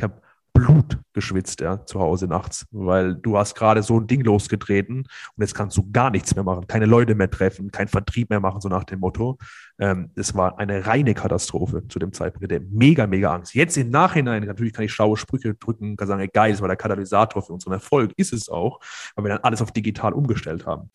Ich habe Blut geschwitzt, ja, zu Hause nachts, weil du hast gerade so ein Ding losgetreten und jetzt kannst du gar nichts mehr machen, keine Leute mehr treffen, keinen Vertrieb mehr machen, so nach dem Motto. Ähm, es war eine reine Katastrophe zu dem Zeitpunkt, der mega, mega Angst. Jetzt im Nachhinein, natürlich kann ich schlaue Sprüche drücken, kann sagen, geil, es war der Katalysator für unseren Erfolg, ist es auch, weil wir dann alles auf digital umgestellt haben.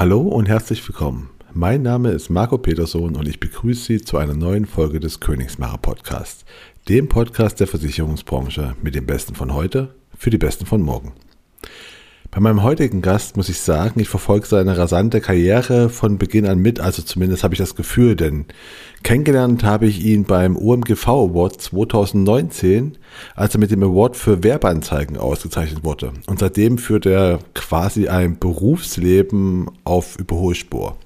Hallo und herzlich willkommen. Mein Name ist Marco Peterson und ich begrüße Sie zu einer neuen Folge des Königsmacher Podcasts, dem Podcast der Versicherungsbranche mit dem Besten von heute für die Besten von morgen. Bei meinem heutigen Gast muss ich sagen, ich verfolge seine rasante Karriere von Beginn an mit, also zumindest habe ich das Gefühl, denn kennengelernt habe ich ihn beim OMGV Award 2019, als er mit dem Award für Werbeanzeigen ausgezeichnet wurde. Und seitdem führt er quasi ein Berufsleben auf Überholspur.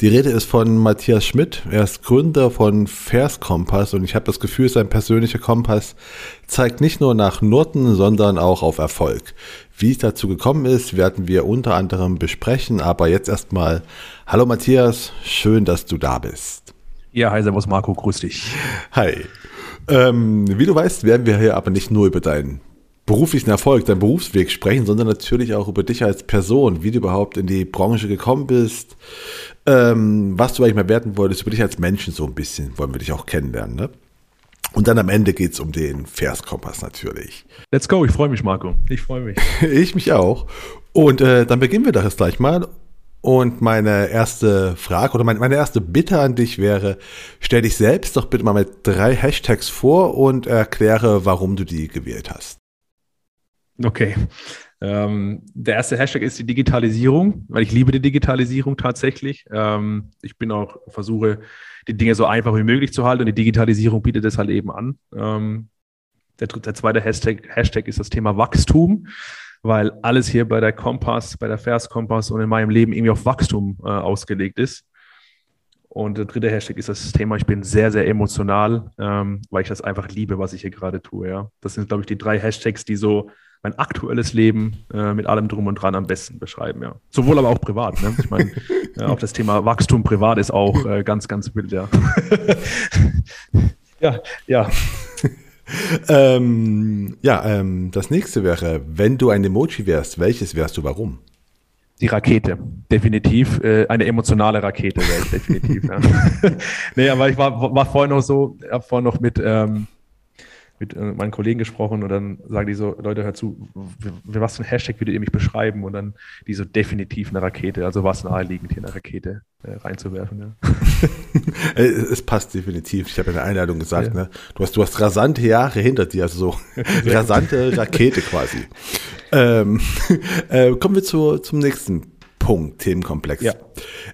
Die Rede ist von Matthias Schmidt. Er ist Gründer von Vers Kompass und ich habe das Gefühl, sein persönlicher Kompass zeigt nicht nur nach Norden, sondern auch auf Erfolg. Wie es dazu gekommen ist, werden wir unter anderem besprechen. Aber jetzt erstmal, hallo Matthias, schön, dass du da bist. Ja, hi, servus Marco, grüß dich. Hi. Ähm, wie du weißt, werden wir hier aber nicht nur über deinen beruflichen Erfolg, deinen Berufsweg sprechen, sondern natürlich auch über dich als Person, wie du überhaupt in die Branche gekommen bist, ähm, was du eigentlich mal werden wolltest, über dich als Menschen so ein bisschen, wollen wir dich auch kennenlernen, ne? Und dann am Ende geht es um den Verskompass natürlich. Let's go, ich freue mich, Marco. Ich freue mich. ich mich auch. Und äh, dann beginnen wir doch jetzt gleich mal. Und meine erste Frage oder meine, meine erste Bitte an dich wäre, stell dich selbst doch bitte mal mit drei Hashtags vor und erkläre, warum du die gewählt hast. Okay. Ähm, der erste Hashtag ist die Digitalisierung, weil ich liebe die Digitalisierung tatsächlich. Ähm, ich bin auch, versuche, die Dinge so einfach wie möglich zu halten und die Digitalisierung bietet das halt eben an. Ähm, der, der zweite Hashtag, Hashtag ist das Thema Wachstum, weil alles hier bei der Kompass, bei der Vers Kompass und in meinem Leben irgendwie auf Wachstum äh, ausgelegt ist. Und der dritte Hashtag ist das Thema, ich bin sehr, sehr emotional, ähm, weil ich das einfach liebe, was ich hier gerade tue. Ja. Das sind, glaube ich, die drei Hashtags, die so mein aktuelles Leben äh, mit allem drum und dran am besten beschreiben, ja. Sowohl aber auch privat. Ne? Ich meine, ja, auch das Thema Wachstum privat ist auch äh, ganz, ganz wild, ja. ja, ja. ähm, ja, ähm, das nächste wäre, wenn du ein Emoji wärst, welches wärst du, warum? Die Rakete, definitiv. Äh, eine emotionale Rakete wäre ich definitiv. ja. nee, aber ich war, war vorhin noch so, habe vorhin noch mit, ähm, mit äh, meinen Kollegen gesprochen und dann sagen die so, Leute, hör zu, was für ein Hashtag würdet ihr mich beschreiben? Und dann die so definitiv eine Rakete, also was naheliegend hier eine Rakete äh, reinzuwerfen. Ja. es passt definitiv. Ich habe in der Einladung gesagt, ja. ne? du, hast, du hast rasante Jahre hinter dir, also so rasante Rakete quasi. Ähm, äh, kommen wir zu, zum nächsten Punkt, Themenkomplex. Ja.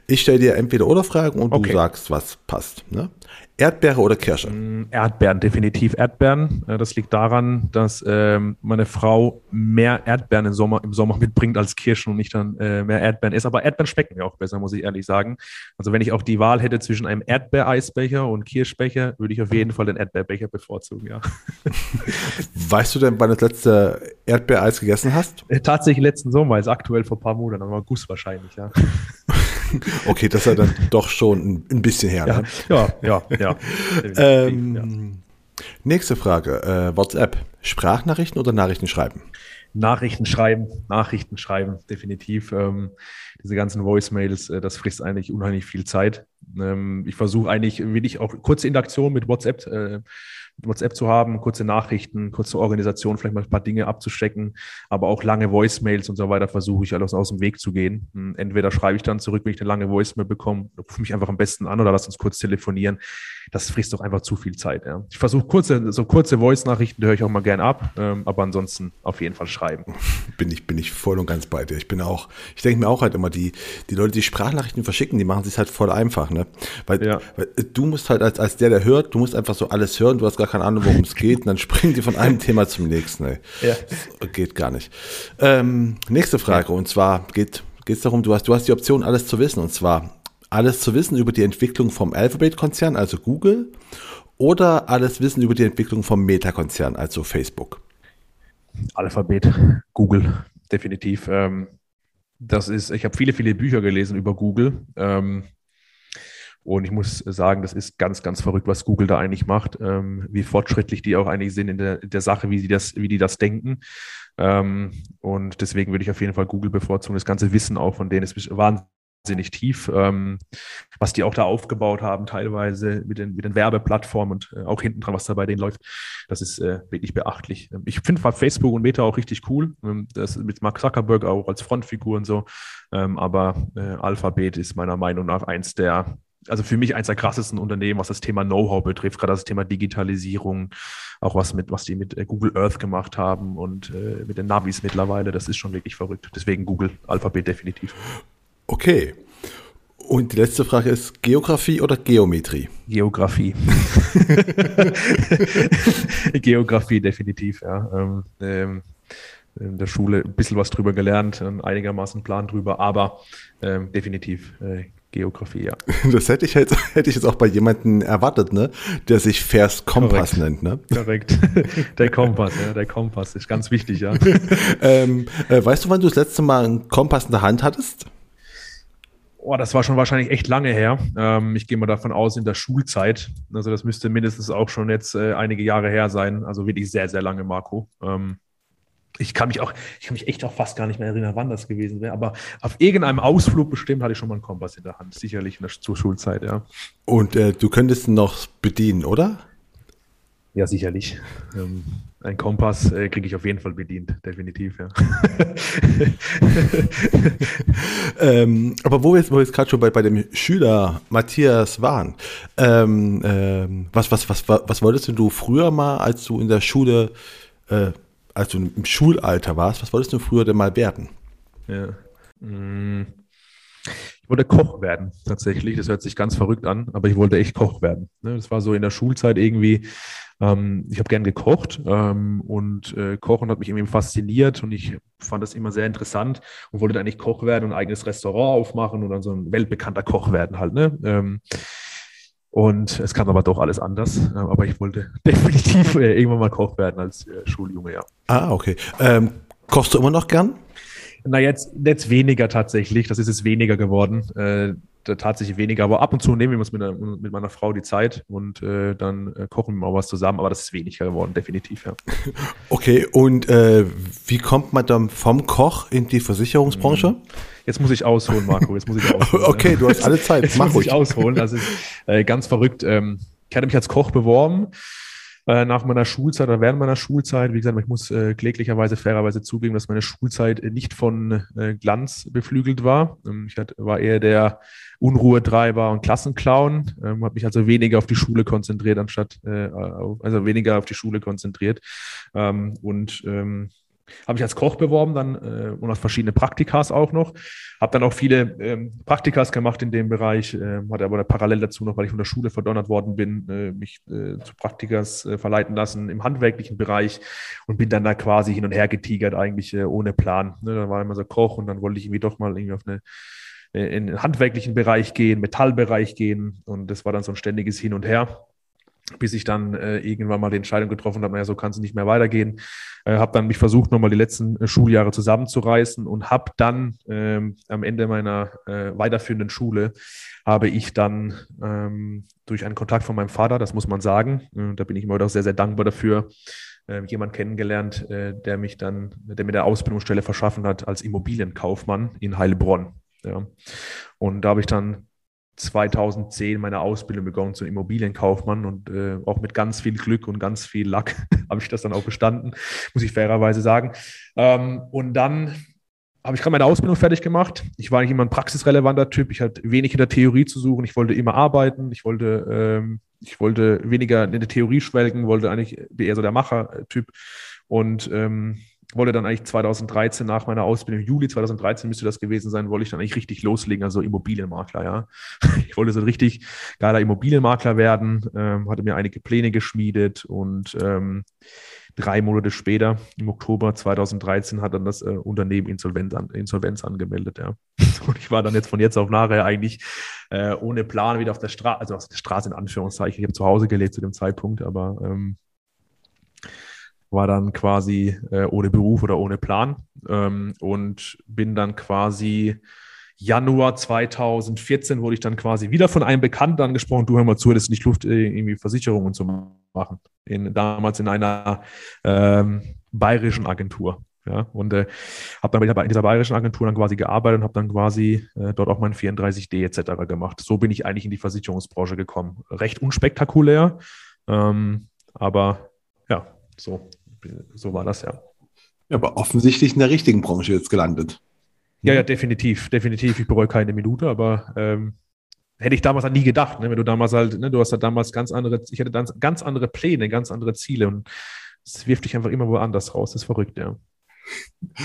Ich stelle dir entweder oder Fragen und okay. du sagst, was passt. Ne? Erdbeere oder Kirsche? Mm, Erdbeeren, definitiv Erdbeeren. Äh, das liegt daran, dass ähm, meine Frau mehr Erdbeeren im Sommer, im Sommer mitbringt als Kirschen und nicht dann äh, mehr Erdbeeren isst. Aber Erdbeeren schmecken mir auch besser, muss ich ehrlich sagen. Also wenn ich auch die Wahl hätte zwischen einem Erdbeereisbecher und Kirschbecher, würde ich auf jeden Fall den Erdbeerbecher bevorzugen, ja. Weißt du denn, wann du das letzte Erdbeereis gegessen hast? Äh, tatsächlich letzten Sommer, ist aktuell vor ein paar Monaten, aber Guss wahrscheinlich, ja. okay, das ist ja dann doch schon ein bisschen her. Ja, ne? ja, ja. ja ähm, ja. Nächste Frage. Äh, WhatsApp. Sprachnachrichten oder Nachrichten schreiben? Nachrichten schreiben, Nachrichten schreiben, definitiv. Ähm, diese ganzen Voicemails, äh, das frisst eigentlich unheimlich viel Zeit. Ähm, ich versuche eigentlich wirklich auch kurze Interaktion mit WhatsApp äh, WhatsApp zu haben, kurze Nachrichten, kurze Organisation, vielleicht mal ein paar Dinge abzustecken, aber auch lange Voicemails und so weiter versuche ich alles aus dem Weg zu gehen. Hm, entweder schreibe ich dann zurück, wenn ich eine lange Voicemail bekomme, rufe mich einfach am besten an oder lass uns kurz telefonieren. Das frisst doch einfach zu viel Zeit. Ja. Ich versuche kurze, so kurze Voice-Nachrichten, höre ich auch mal gern ab, ähm, aber ansonsten auf jeden Fall schreiben. Bin ich, bin ich voll und ganz bei dir. Ich bin auch, ich denke mir auch halt immer, die, die Leute, die Sprachnachrichten verschicken, die machen sich halt voll einfach, ne? Weil, ja. weil du musst halt als, als der, der hört, du musst einfach so alles hören, du hast gar keine Ahnung, worum es geht, und dann springen die von einem Thema zum nächsten. Ey. Ja. Das geht gar nicht. Ähm, nächste Frage, ja. und zwar geht es darum, du hast, du hast die Option, alles zu wissen, und zwar alles zu wissen über die Entwicklung vom Alphabet-Konzern, also Google, oder alles wissen über die Entwicklung vom Meta-Konzern, also Facebook. Alphabet, Google, definitiv. Ähm, das ist, ich habe viele, viele Bücher gelesen über Google. Ähm, und ich muss sagen, das ist ganz, ganz verrückt, was Google da eigentlich macht, ähm, wie fortschrittlich die auch eigentlich sind in der, in der Sache, wie, sie das, wie die das denken. Ähm, und deswegen würde ich auf jeden Fall Google bevorzugen. Das ganze Wissen auch von denen ist wahnsinnig tief, ähm, was die auch da aufgebaut haben, teilweise mit den, mit den Werbeplattformen und äh, auch hinten dran, was da bei denen läuft. Das ist äh, wirklich beachtlich. Ähm, ich finde Facebook und Meta auch richtig cool. Ähm, das mit Mark Zuckerberg auch als Frontfigur und so. Ähm, aber äh, Alphabet ist meiner Meinung nach eins der also für mich eins der krassesten Unternehmen, was das Thema Know-how betrifft, gerade das Thema Digitalisierung, auch was mit, was die mit äh, Google Earth gemacht haben und äh, mit den Navis mittlerweile, das ist schon wirklich verrückt. Deswegen Google Alphabet definitiv. Okay. Und die letzte Frage ist Geografie oder Geometrie? Geografie. Geografie definitiv, ja. Ähm, ähm, in der Schule ein bisschen was drüber gelernt, einigermaßen Plan drüber, aber ähm, definitiv äh, Geografie, ja. Das hätte ich jetzt, hätte ich jetzt auch bei jemandem erwartet, ne? Der sich Vers Kompass Korrekt. nennt, ne? Korrekt. Der Kompass, ja, der Kompass ist ganz wichtig, ja. ähm, äh, weißt du, wann du das letzte Mal einen Kompass in der Hand hattest? Oh, das war schon wahrscheinlich echt lange her. Ähm, ich gehe mal davon aus, in der Schulzeit. Also das müsste mindestens auch schon jetzt äh, einige Jahre her sein. Also wirklich sehr, sehr lange, Marco. Ähm, ich kann mich auch, ich kann mich echt auch fast gar nicht mehr erinnern, wann das gewesen wäre, aber auf irgendeinem Ausflug bestimmt hatte ich schon mal einen Kompass in der Hand, sicherlich in der, zur Schulzeit, ja. Und äh, du könntest ihn noch bedienen, oder? Ja, sicherlich. Ähm, ein Kompass äh, kriege ich auf jeden Fall bedient, definitiv, ja. ähm, aber wo wir jetzt, jetzt gerade schon bei, bei dem Schüler Matthias waren, ähm, ähm, was, was, was, was, was wolltest du früher mal, als du in der Schule äh, als du im Schulalter warst, was wolltest du früher denn mal werden? Ja. Mm. Ich wollte Koch werden, tatsächlich. Das hört sich ganz verrückt an, aber ich wollte echt Koch werden. Ne? Das war so in der Schulzeit irgendwie. Ähm, ich habe gern gekocht ähm, und äh, Kochen hat mich irgendwie fasziniert und ich fand das immer sehr interessant und wollte eigentlich Koch werden und ein eigenes Restaurant aufmachen und dann so ein weltbekannter Koch werden halt. Ne? Und es kam aber doch alles anders. Ähm, aber ich wollte definitiv äh, irgendwann mal Koch werden als äh, Schuljunge, ja. Ah, okay. Ähm, kochst du immer noch gern? Na, jetzt, jetzt weniger tatsächlich. Das ist jetzt weniger geworden. Äh, tatsächlich weniger. Aber ab und zu nehmen wir uns mit, mit meiner Frau die Zeit und äh, dann äh, kochen wir mal was zusammen. Aber das ist weniger geworden, definitiv, ja. Okay, und äh, wie kommt man dann vom Koch in die Versicherungsbranche? Mhm. Jetzt muss ich ausholen, Marco. Jetzt muss ich ausholen. okay, du hast alle Zeit. Jetzt Mach muss ruhig. ich ausholen. Das ist äh, ganz verrückt. Ähm, ich hatte mich als Koch beworben äh, nach meiner Schulzeit oder während meiner Schulzeit. Wie gesagt, ich muss äh, kläglicherweise, fairerweise zugeben, dass meine Schulzeit nicht von äh, Glanz beflügelt war. Ähm, ich hatte, war eher der Unruhetreiber und Klassenclown, ähm, habe mich also weniger auf die Schule konzentriert, anstatt, äh, also weniger auf die Schule konzentriert. Ähm, und ähm, habe ich als Koch beworben dann äh, und auf verschiedene Praktikas auch noch. Habe dann auch viele ähm, Praktikas gemacht in dem Bereich, äh, hatte aber parallel dazu noch, weil ich von der Schule verdonnert worden bin, äh, mich äh, zu Praktikas äh, verleiten lassen im handwerklichen Bereich und bin dann da quasi hin und her getigert, eigentlich äh, ohne Plan. Ne, da war immer so Koch und dann wollte ich irgendwie doch mal irgendwie auf eine in den handwerklichen Bereich gehen, Metallbereich gehen und das war dann so ein ständiges Hin und Her bis ich dann äh, irgendwann mal die Entscheidung getroffen habe, naja, so kann es nicht mehr weitergehen. Äh, habe dann mich versucht, nochmal die letzten äh, Schuljahre zusammenzureißen und habe dann ähm, am Ende meiner äh, weiterführenden Schule, habe ich dann ähm, durch einen Kontakt von meinem Vater, das muss man sagen, äh, da bin ich immer auch sehr, sehr dankbar dafür, äh, jemand kennengelernt, äh, der mich dann, der mir der Ausbildungsstelle verschaffen hat als Immobilienkaufmann in Heilbronn. Ja. Und da habe ich dann 2010 meine Ausbildung begonnen zum Immobilienkaufmann und äh, auch mit ganz viel Glück und ganz viel Lack habe ich das dann auch bestanden, muss ich fairerweise sagen. Ähm, und dann habe ich gerade meine Ausbildung fertig gemacht. Ich war eigentlich immer ein praxisrelevanter Typ. Ich hatte wenig in der Theorie zu suchen. Ich wollte immer arbeiten. Ich wollte, ähm, ich wollte weniger in der Theorie schwelgen, wollte eigentlich eher so der Macher-Typ. Und ähm, wollte dann eigentlich 2013 nach meiner Ausbildung, Juli 2013 müsste das gewesen sein, wollte ich dann eigentlich richtig loslegen, also Immobilienmakler, ja. Ich wollte so ein richtig geiler Immobilienmakler werden, ähm, hatte mir einige Pläne geschmiedet und ähm, drei Monate später, im Oktober 2013, hat dann das äh, Unternehmen Insolvenz, an, Insolvenz angemeldet, ja. Und ich war dann jetzt von jetzt auf nachher eigentlich äh, ohne Plan wieder auf der Straße, also auf der Straße in Anführungszeichen. Ich habe zu Hause gelebt zu dem Zeitpunkt, aber ähm, war dann quasi äh, ohne Beruf oder ohne Plan ähm, und bin dann quasi Januar 2014 wurde ich dann quasi wieder von einem Bekannten angesprochen, du hör mal zu, das ist nicht Luft, äh, irgendwie Versicherungen zu machen. In, damals in einer ähm, bayerischen Agentur. Ja, und äh, habe dann in dieser bayerischen Agentur dann quasi gearbeitet und habe dann quasi äh, dort auch mein 34D etc. gemacht. So bin ich eigentlich in die Versicherungsbranche gekommen. Recht unspektakulär, ähm, aber ja, so, so war das ja. ja. Aber offensichtlich in der richtigen Branche jetzt gelandet. Ja, ja, definitiv, definitiv. Ich bereue keine Minute, aber ähm, hätte ich damals halt nie gedacht, ne? wenn du damals halt, ne, du hast halt damals ganz andere, ich hatte ganz andere Pläne, ganz andere Ziele und es wirft dich einfach immer woanders raus. Das ist verrückt, ja.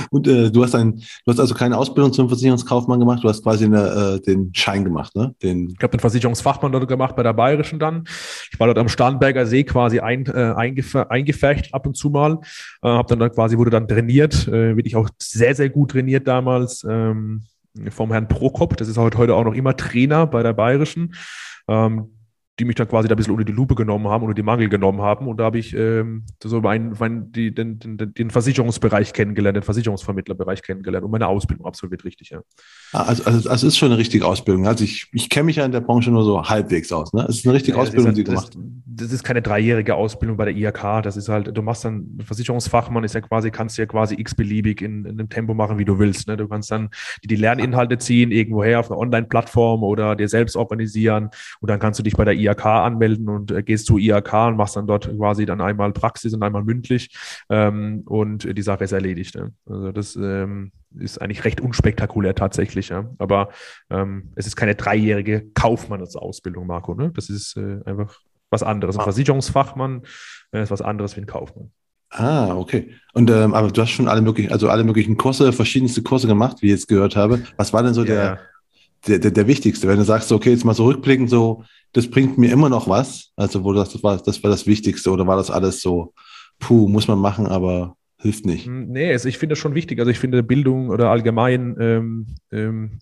Und äh, du hast ein, du hast also keine Ausbildung zum Versicherungskaufmann gemacht, du hast quasi eine, äh, den Schein gemacht, ne? Den ich habe den Versicherungsfachmann dort gemacht bei der Bayerischen dann. Ich war dort am Starnberger See quasi ein, äh, eingef eingefecht ab und zu mal. Äh, habe dann, dann quasi wurde dann trainiert, äh, wirklich auch sehr sehr gut trainiert damals ähm, vom Herrn Prokop. Das ist heute auch noch immer Trainer bei der Bayerischen. Ähm, die mich dann quasi da ein bisschen unter die Lupe genommen haben, unter die Mangel genommen haben. Und da habe ich ähm, so mein, mein, die, den, den, den Versicherungsbereich kennengelernt, den Versicherungsvermittlerbereich kennengelernt und meine Ausbildung absolviert richtig, ja. Ah, also, also, also ist schon eine richtige Ausbildung. Also ich, ich kenne mich ja in der Branche nur so halbwegs aus. Ne? Es ist eine richtige ja, Ausbildung, halt, die du machst. Das ist keine dreijährige Ausbildung bei der IHK. Das ist halt, du machst dann, Versicherungsfachmann ist ja quasi, kannst du ja quasi x-beliebig in, in einem Tempo machen, wie du willst. Ne? Du kannst dann die, die Lerninhalte ziehen, irgendwoher auf einer Online-Plattform oder dir selbst organisieren und dann kannst du dich bei der IHK anmelden und äh, gehst zu IHK und machst dann dort quasi dann einmal Praxis und einmal mündlich ähm, und die Sache ist erledigt. Ne? Also das ähm, ist eigentlich recht unspektakulär tatsächlich. Ja. Aber ähm, es ist keine dreijährige Kaufmannsausbildung, Marco. Ne? Das ist äh, einfach was anderes. Ein ah. Versicherungsfachmann äh, ist was anderes wie ein Kaufmann. Ah, okay. Und ähm, aber du hast schon alle möglichen, also alle möglichen Kurse, verschiedenste Kurse gemacht, wie ich jetzt gehört habe. Was war denn so ja. der, der, der, wichtigste? Wenn du sagst, okay, jetzt mal so rückblickend, so, das bringt mir immer noch was. Also, wo du sagst, das war, das war das Wichtigste, oder war das alles so, puh, muss man machen, aber hilft nicht. Hm, nee, also ich finde das schon wichtig. Also ich finde Bildung oder allgemein ähm, ähm,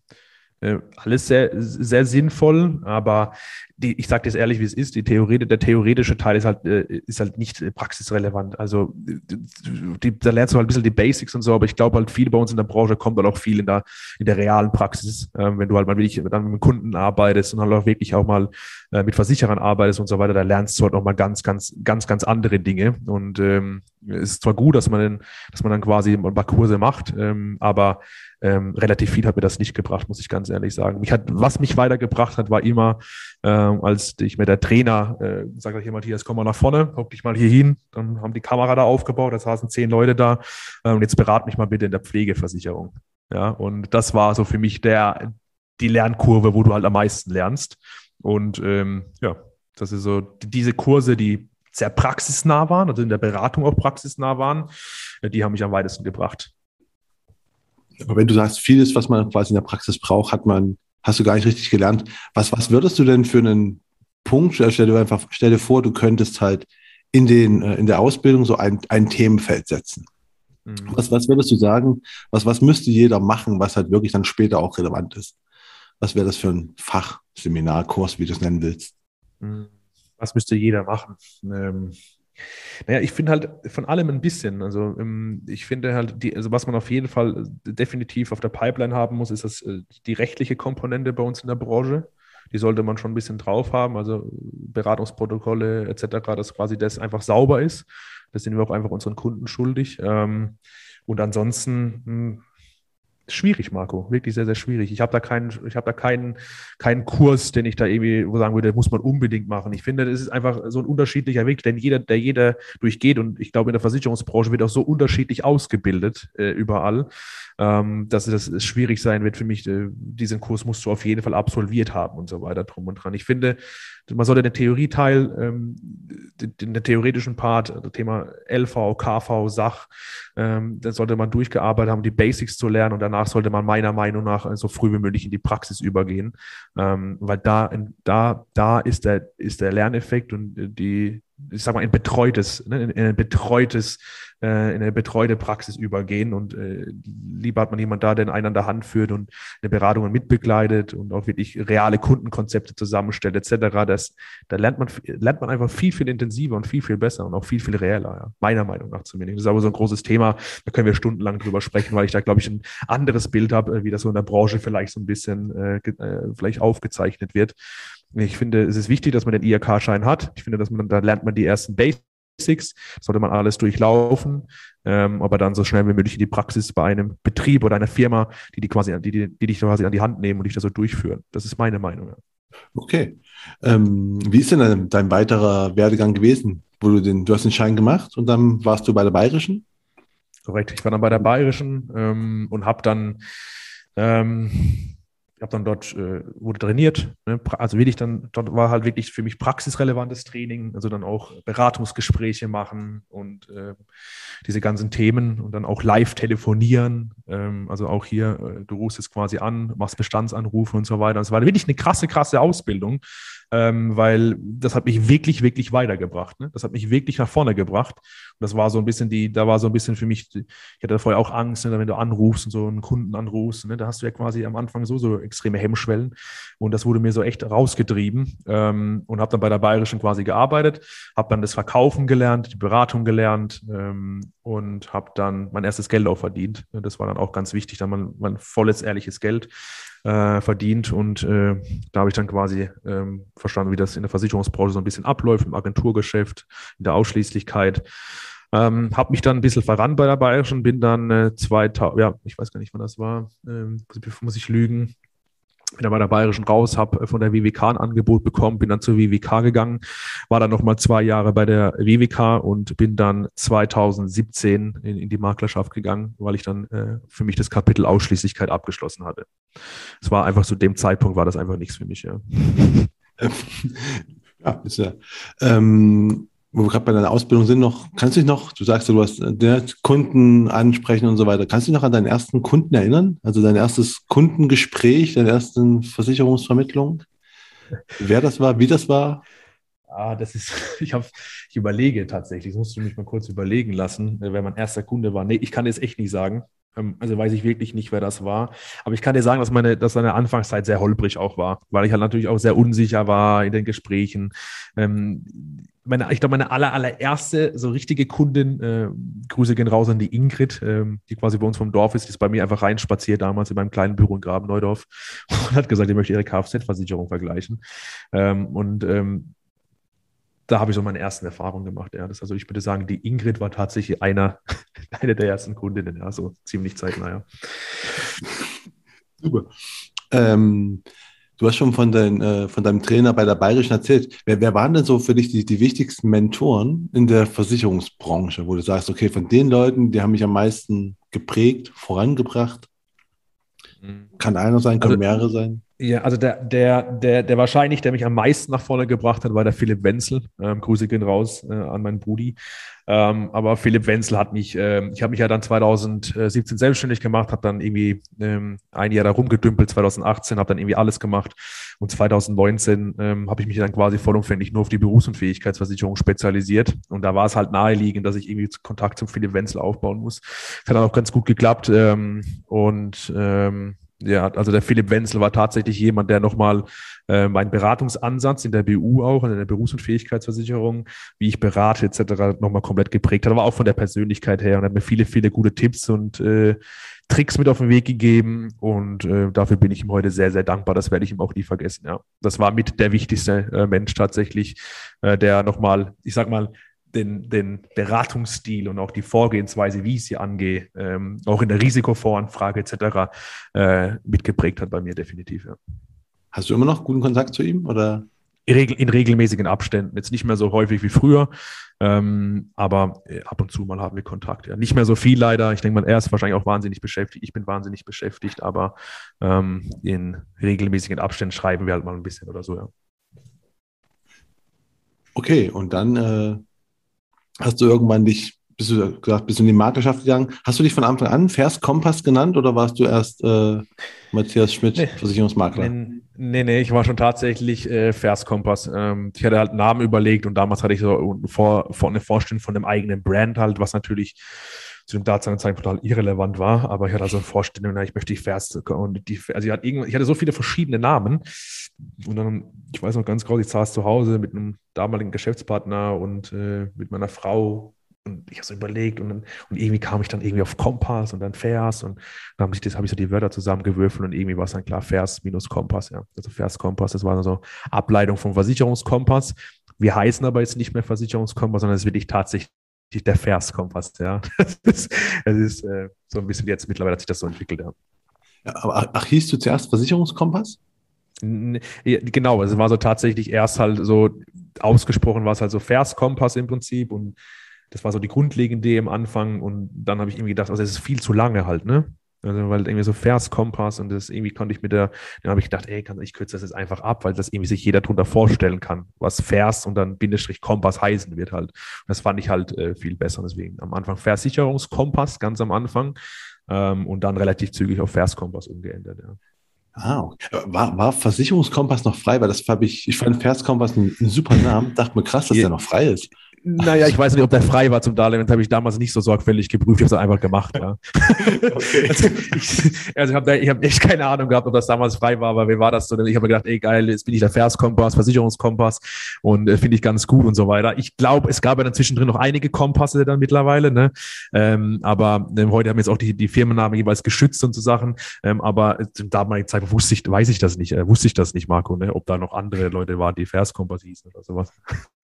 äh, alles sehr, sehr sinnvoll, aber die, ich sage das ehrlich, wie es ist, die Theorie, der theoretische Teil ist halt, äh, ist halt nicht praxisrelevant. Also die, da lernst du halt ein bisschen die Basics und so, aber ich glaube halt viel bei uns in der Branche kommt halt auch viel in der, in der realen Praxis, ähm, wenn du halt mal wirklich dann mit Kunden arbeitest und halt auch wirklich auch mal äh, mit Versicherern arbeitest und so weiter, da lernst du halt nochmal ganz, ganz, ganz, ganz andere Dinge. Und ähm, es ist zwar gut, dass man, dann, dass man dann quasi ein paar Kurse macht, ähm, aber ähm, relativ viel hat mir das nicht gebracht, muss ich ganz ehrlich sagen. Mich hat, was mich weitergebracht hat, war immer, ähm, als ich mit der Trainer äh, sagte, hier Matthias, komm mal nach vorne, hock dich mal hier hin. Dann haben die Kamera da aufgebaut, da saßen zehn Leute da und jetzt berat mich mal bitte in der Pflegeversicherung. Ja, und das war so für mich der, die Lernkurve, wo du halt am meisten lernst. Und ähm, ja, das ist so diese Kurse, die sehr praxisnah waren, also in der Beratung auch praxisnah waren, äh, die haben mich am weitesten gebracht. Aber wenn du sagst, vieles, was man quasi in der Praxis braucht, hat man, hast du gar nicht richtig gelernt. Was, was würdest du denn für einen Punkt, stell dir einfach, stell dir vor, du könntest halt in den, äh, in der Ausbildung so ein, ein Themenfeld setzen. Mhm. Was, was würdest du sagen? Was, was müsste jeder machen, was halt wirklich dann später auch relevant ist? Was wäre das für ein Fach, Seminarkurs, wie du es nennen willst? Mhm. Was müsste jeder machen? Ähm, naja, ich finde halt von allem ein bisschen. Also ähm, ich finde halt, die, also was man auf jeden Fall definitiv auf der Pipeline haben muss, ist das, äh, die rechtliche Komponente bei uns in der Branche. Die sollte man schon ein bisschen drauf haben, also Beratungsprotokolle etc., dass quasi das einfach sauber ist. Das sind wir auch einfach unseren Kunden schuldig. Ähm, und ansonsten hm, schwierig, Marco. Wirklich sehr, sehr schwierig. Ich habe da keinen, ich habe da keinen, keinen Kurs, den ich da irgendwie sagen würde, muss man unbedingt machen. Ich finde, das ist einfach so ein unterschiedlicher Weg, denn jeder, der jeder durchgeht und ich glaube, in der Versicherungsbranche wird auch so unterschiedlich ausgebildet äh, überall, ähm, dass es schwierig sein wird für mich. Äh, diesen Kurs musst du auf jeden Fall absolviert haben und so weiter drum und dran. Ich finde, man sollte den Theorieteil, ähm, den, den, theoretischen Part, das Thema LV, KV, Sach, ähm, dann sollte man durchgearbeitet haben, die Basics zu lernen und danach sollte man meiner Meinung nach so früh wie möglich in die Praxis übergehen, ähm, weil da, da, da ist der, ist der Lerneffekt und die, ich sag mal, in betreutes, ne, in ein betreutes, äh, in eine betreute Praxis übergehen. Und äh, lieber hat man jemand da, der einen an der Hand führt und eine Beratung mitbegleitet und auch wirklich reale Kundenkonzepte zusammenstellt, etc. Das, da lernt man, lernt man einfach viel, viel intensiver und viel, viel besser und auch viel, viel reeller, ja. meiner Meinung nach zumindest. Das ist aber so ein großes Thema, da können wir stundenlang drüber sprechen, weil ich da, glaube ich, ein anderes Bild habe, äh, wie das so in der Branche vielleicht so ein bisschen äh, äh, vielleicht aufgezeichnet wird. Ich finde, es ist wichtig, dass man den IHK-Schein hat. Ich finde, dass man, da lernt man die ersten Basics, sollte man alles durchlaufen, ähm, aber dann so schnell wie möglich in die Praxis bei einem Betrieb oder einer Firma, die, die, quasi, die, die, die dich quasi an die Hand nehmen und dich da so durchführen. Das ist meine Meinung. Ja. Okay. Ähm, wie ist denn dein, dein, weiterer Werdegang gewesen? Wo du, den, du hast den Schein gemacht und dann warst du bei der Bayerischen? Korrekt. Ich war dann bei der Bayerischen ähm, und habe dann ähm, habe dann dort, äh, wurde trainiert, ne? also wirklich dann, dort war halt wirklich für mich praxisrelevantes Training, also dann auch Beratungsgespräche machen und äh, diese ganzen Themen und dann auch live telefonieren, ähm, also auch hier, äh, du rufst es quasi an, machst Bestandsanrufe und so weiter. Das war wirklich eine krasse, krasse Ausbildung, ähm, weil das hat mich wirklich, wirklich weitergebracht. Ne? Das hat mich wirklich nach vorne gebracht. Und das war so ein bisschen die, da war so ein bisschen für mich, ich hatte vorher auch Angst, ne, wenn du anrufst und so einen Kunden anrufst, ne, da hast du ja quasi am Anfang so, so extreme Hemmschwellen. Und das wurde mir so echt rausgetrieben ähm, und habe dann bei der Bayerischen quasi gearbeitet, habe dann das Verkaufen gelernt, die Beratung gelernt ähm, und habe dann mein erstes Geld auch verdient. Das war dann auch ganz wichtig, dann mein, mein volles, ehrliches Geld äh, verdient. Und äh, da habe ich dann quasi ähm, verstanden, wie das in der Versicherungsbranche so ein bisschen abläuft, im Agenturgeschäft, in der Ausschließlichkeit. Ähm, habe mich dann ein bisschen verrannt bei der Bayerischen, bin dann äh, 2000, ja, ich weiß gar nicht, wann das war, ähm, muss ich lügen, bin dann bei der Bayerischen raus, habe von der WWK ein Angebot bekommen, bin dann zur WWK gegangen, war dann nochmal zwei Jahre bei der WWK und bin dann 2017 in, in die Maklerschaft gegangen, weil ich dann äh, für mich das Kapitel Ausschließlichkeit abgeschlossen hatte. Es war einfach zu dem Zeitpunkt war das einfach nichts für mich, ja. ja, ist ja. Ähm, wo wir gerade bei deiner Ausbildung sind, noch, kannst du dich noch, du sagst, du hast äh, Kunden ansprechen und so weiter, kannst du dich noch an deinen ersten Kunden erinnern? Also dein erstes Kundengespräch, deine ersten Versicherungsvermittlung? Wer das war, wie das war? Ah, das ist, ich habe, ich überlege tatsächlich, das musst du mich mal kurz überlegen lassen, wer mein erster Kunde war. Nee, ich kann es echt nicht sagen. Ähm, also weiß ich wirklich nicht, wer das war. Aber ich kann dir sagen, dass meine, dass meine Anfangszeit sehr holprig auch war, weil ich halt natürlich auch sehr unsicher war in den Gesprächen. Ähm, meine, ich glaube, meine aller, allererste so richtige Kundin, äh, Grüße gehen raus an die Ingrid, ähm, die quasi bei uns vom Dorf ist, die ist bei mir einfach reinspaziert damals in meinem kleinen Büro in Graben-Neudorf und hat gesagt, ich möchte ihre Kfz-Versicherung vergleichen. Ähm, und ähm, da habe ich so meine ersten Erfahrungen gemacht. Ja. Das, also ich würde sagen, die Ingrid war tatsächlich einer, eine der ersten Kundinnen, ja, so ziemlich zeitnah. Ja. Super. Ähm, du hast schon von, dein, äh, von deinem Trainer bei der Bayerischen erzählt. Wer, wer waren denn so für dich die, die wichtigsten Mentoren in der Versicherungsbranche, wo du sagst, okay, von den Leuten, die haben mich am meisten geprägt, vorangebracht? Mhm. Kann einer sein, können also, mehrere sein? Ja, also der, der, der, der wahrscheinlich, der mich am meisten nach vorne gebracht hat, war der Philipp Wenzel. Ähm, Grüße gehen raus äh, an meinen Brudi. Ähm, aber Philipp Wenzel hat mich, äh, ich habe mich ja dann 2017 selbstständig gemacht, habe dann irgendwie ähm, ein Jahr da rumgedümpelt, 2018, habe dann irgendwie alles gemacht. Und 2019 ähm, habe ich mich dann quasi vollumfänglich nur auf die Berufsunfähigkeitsversicherung spezialisiert. Und da war es halt naheliegend, dass ich irgendwie Kontakt zum Philipp Wenzel aufbauen muss. Das hat dann auch ganz gut geklappt. Ähm, und ähm, ja, also der Philipp Wenzel war tatsächlich jemand, der nochmal äh, meinen Beratungsansatz in der BU auch, in der Berufs- und Fähigkeitsversicherung, wie ich berate etc., nochmal komplett geprägt hat, aber auch von der Persönlichkeit her und hat mir viele, viele gute Tipps und äh, Tricks mit auf den Weg gegeben und äh, dafür bin ich ihm heute sehr, sehr dankbar. Das werde ich ihm auch nie vergessen. Ja, das war mit der wichtigste äh, Mensch tatsächlich, äh, der nochmal, ich sag mal, den, den Beratungsstil und auch die Vorgehensweise, wie ich sie angehe, ähm, auch in der Risikovoranfrage etc. Äh, mitgeprägt hat bei mir definitiv. Ja. Hast du immer noch guten Kontakt zu ihm oder? In regelmäßigen Abständen, jetzt nicht mehr so häufig wie früher, ähm, aber äh, ab und zu mal haben wir Kontakt. Ja. Nicht mehr so viel leider. Ich denke mal, er ist wahrscheinlich auch wahnsinnig beschäftigt. Ich bin wahnsinnig beschäftigt, aber ähm, in regelmäßigen Abständen schreiben wir halt mal ein bisschen oder so. Ja. Okay, und dann äh, hast du irgendwann dich bist du gesagt, bist du in die Maklerschaft gegangen. Hast du dich von Anfang an Vers Kompass genannt oder warst du erst äh, Matthias Schmidt, nee. Versicherungsmakler? Nee, nee, nee, ich war schon tatsächlich äh, Vers Kompass. Ähm, ich hatte halt einen Namen überlegt und damals hatte ich so vor, vor eine Vorstellung von einem eigenen Brand halt, was natürlich zu dem damaligen Zeitpunkt total irrelevant war, aber ich hatte also eine Vorstellung, na, ich möchte die Vers und die, also ich hatte, ich hatte so viele verschiedene Namen und dann, ich weiß noch ganz genau, ich saß zu Hause mit einem damaligen Geschäftspartner und äh, mit meiner Frau und ich habe so überlegt und, dann, und irgendwie kam ich dann irgendwie auf Kompass und dann Vers und dann habe ich, hab ich so die Wörter zusammengewürfelt und irgendwie war es dann klar Vers minus Kompass, ja. Also Vers Kompass, das war so Ableitung vom Versicherungskompass. Wir heißen aber jetzt nicht mehr Versicherungskompass, sondern es ist wirklich tatsächlich der Vers-Kompass, ja. Das ist, das ist äh, so ein bisschen jetzt mittlerweile hat sich das so entwickelt, ja. ja aber ach, hieß du zuerst Versicherungskompass? Genau, also es war so tatsächlich erst halt so ausgesprochen war es halt so Vers-Kompass im Prinzip und das war so die grundlegende Idee am Anfang und dann habe ich irgendwie gedacht, also es ist viel zu lange halt, ne? Also, weil irgendwie so Vers-Kompass und das irgendwie konnte ich mit der, dann habe ich gedacht, ey, kann, ich kürze das jetzt einfach ab, weil das irgendwie sich jeder drunter vorstellen kann, was Vers und dann Bindestrich Kompass heißen wird halt. Und das fand ich halt äh, viel besser. Deswegen am Anfang Versicherungskompass, ganz am Anfang, ähm, und dann relativ zügig auf Vers-Kompass umgeändert, ja. Ah, okay. war, war Versicherungskompass noch frei? Weil das habe ich, ich fand Verskompass einen, einen super Namen. Dachte mir krass, dass ja. der noch frei ist. Naja, ich weiß nicht, ob der frei war zum Darlehen. Das habe ich damals nicht so sorgfältig geprüft. Ich habe es einfach gemacht. Ja. Okay. Also ich, also ich habe hab echt keine Ahnung gehabt, ob das damals frei war, aber wie war das so? Ich habe mir gedacht, ey geil, jetzt bin ich der Verskompass, Versicherungskompass und äh, finde ich ganz gut und so weiter. Ich glaube, es gab ja dann zwischendrin noch einige Kompasse dann mittlerweile, ne? Ähm, aber ähm, heute haben jetzt auch die, die Firmennamen jeweils geschützt und so Sachen. Ähm, aber zum damaligen Zeitpunkt wusste ich, weiß ich das nicht, äh, wusste ich das nicht, Marco, ne? ob da noch andere Leute waren, die Verskompass hießen oder sowas.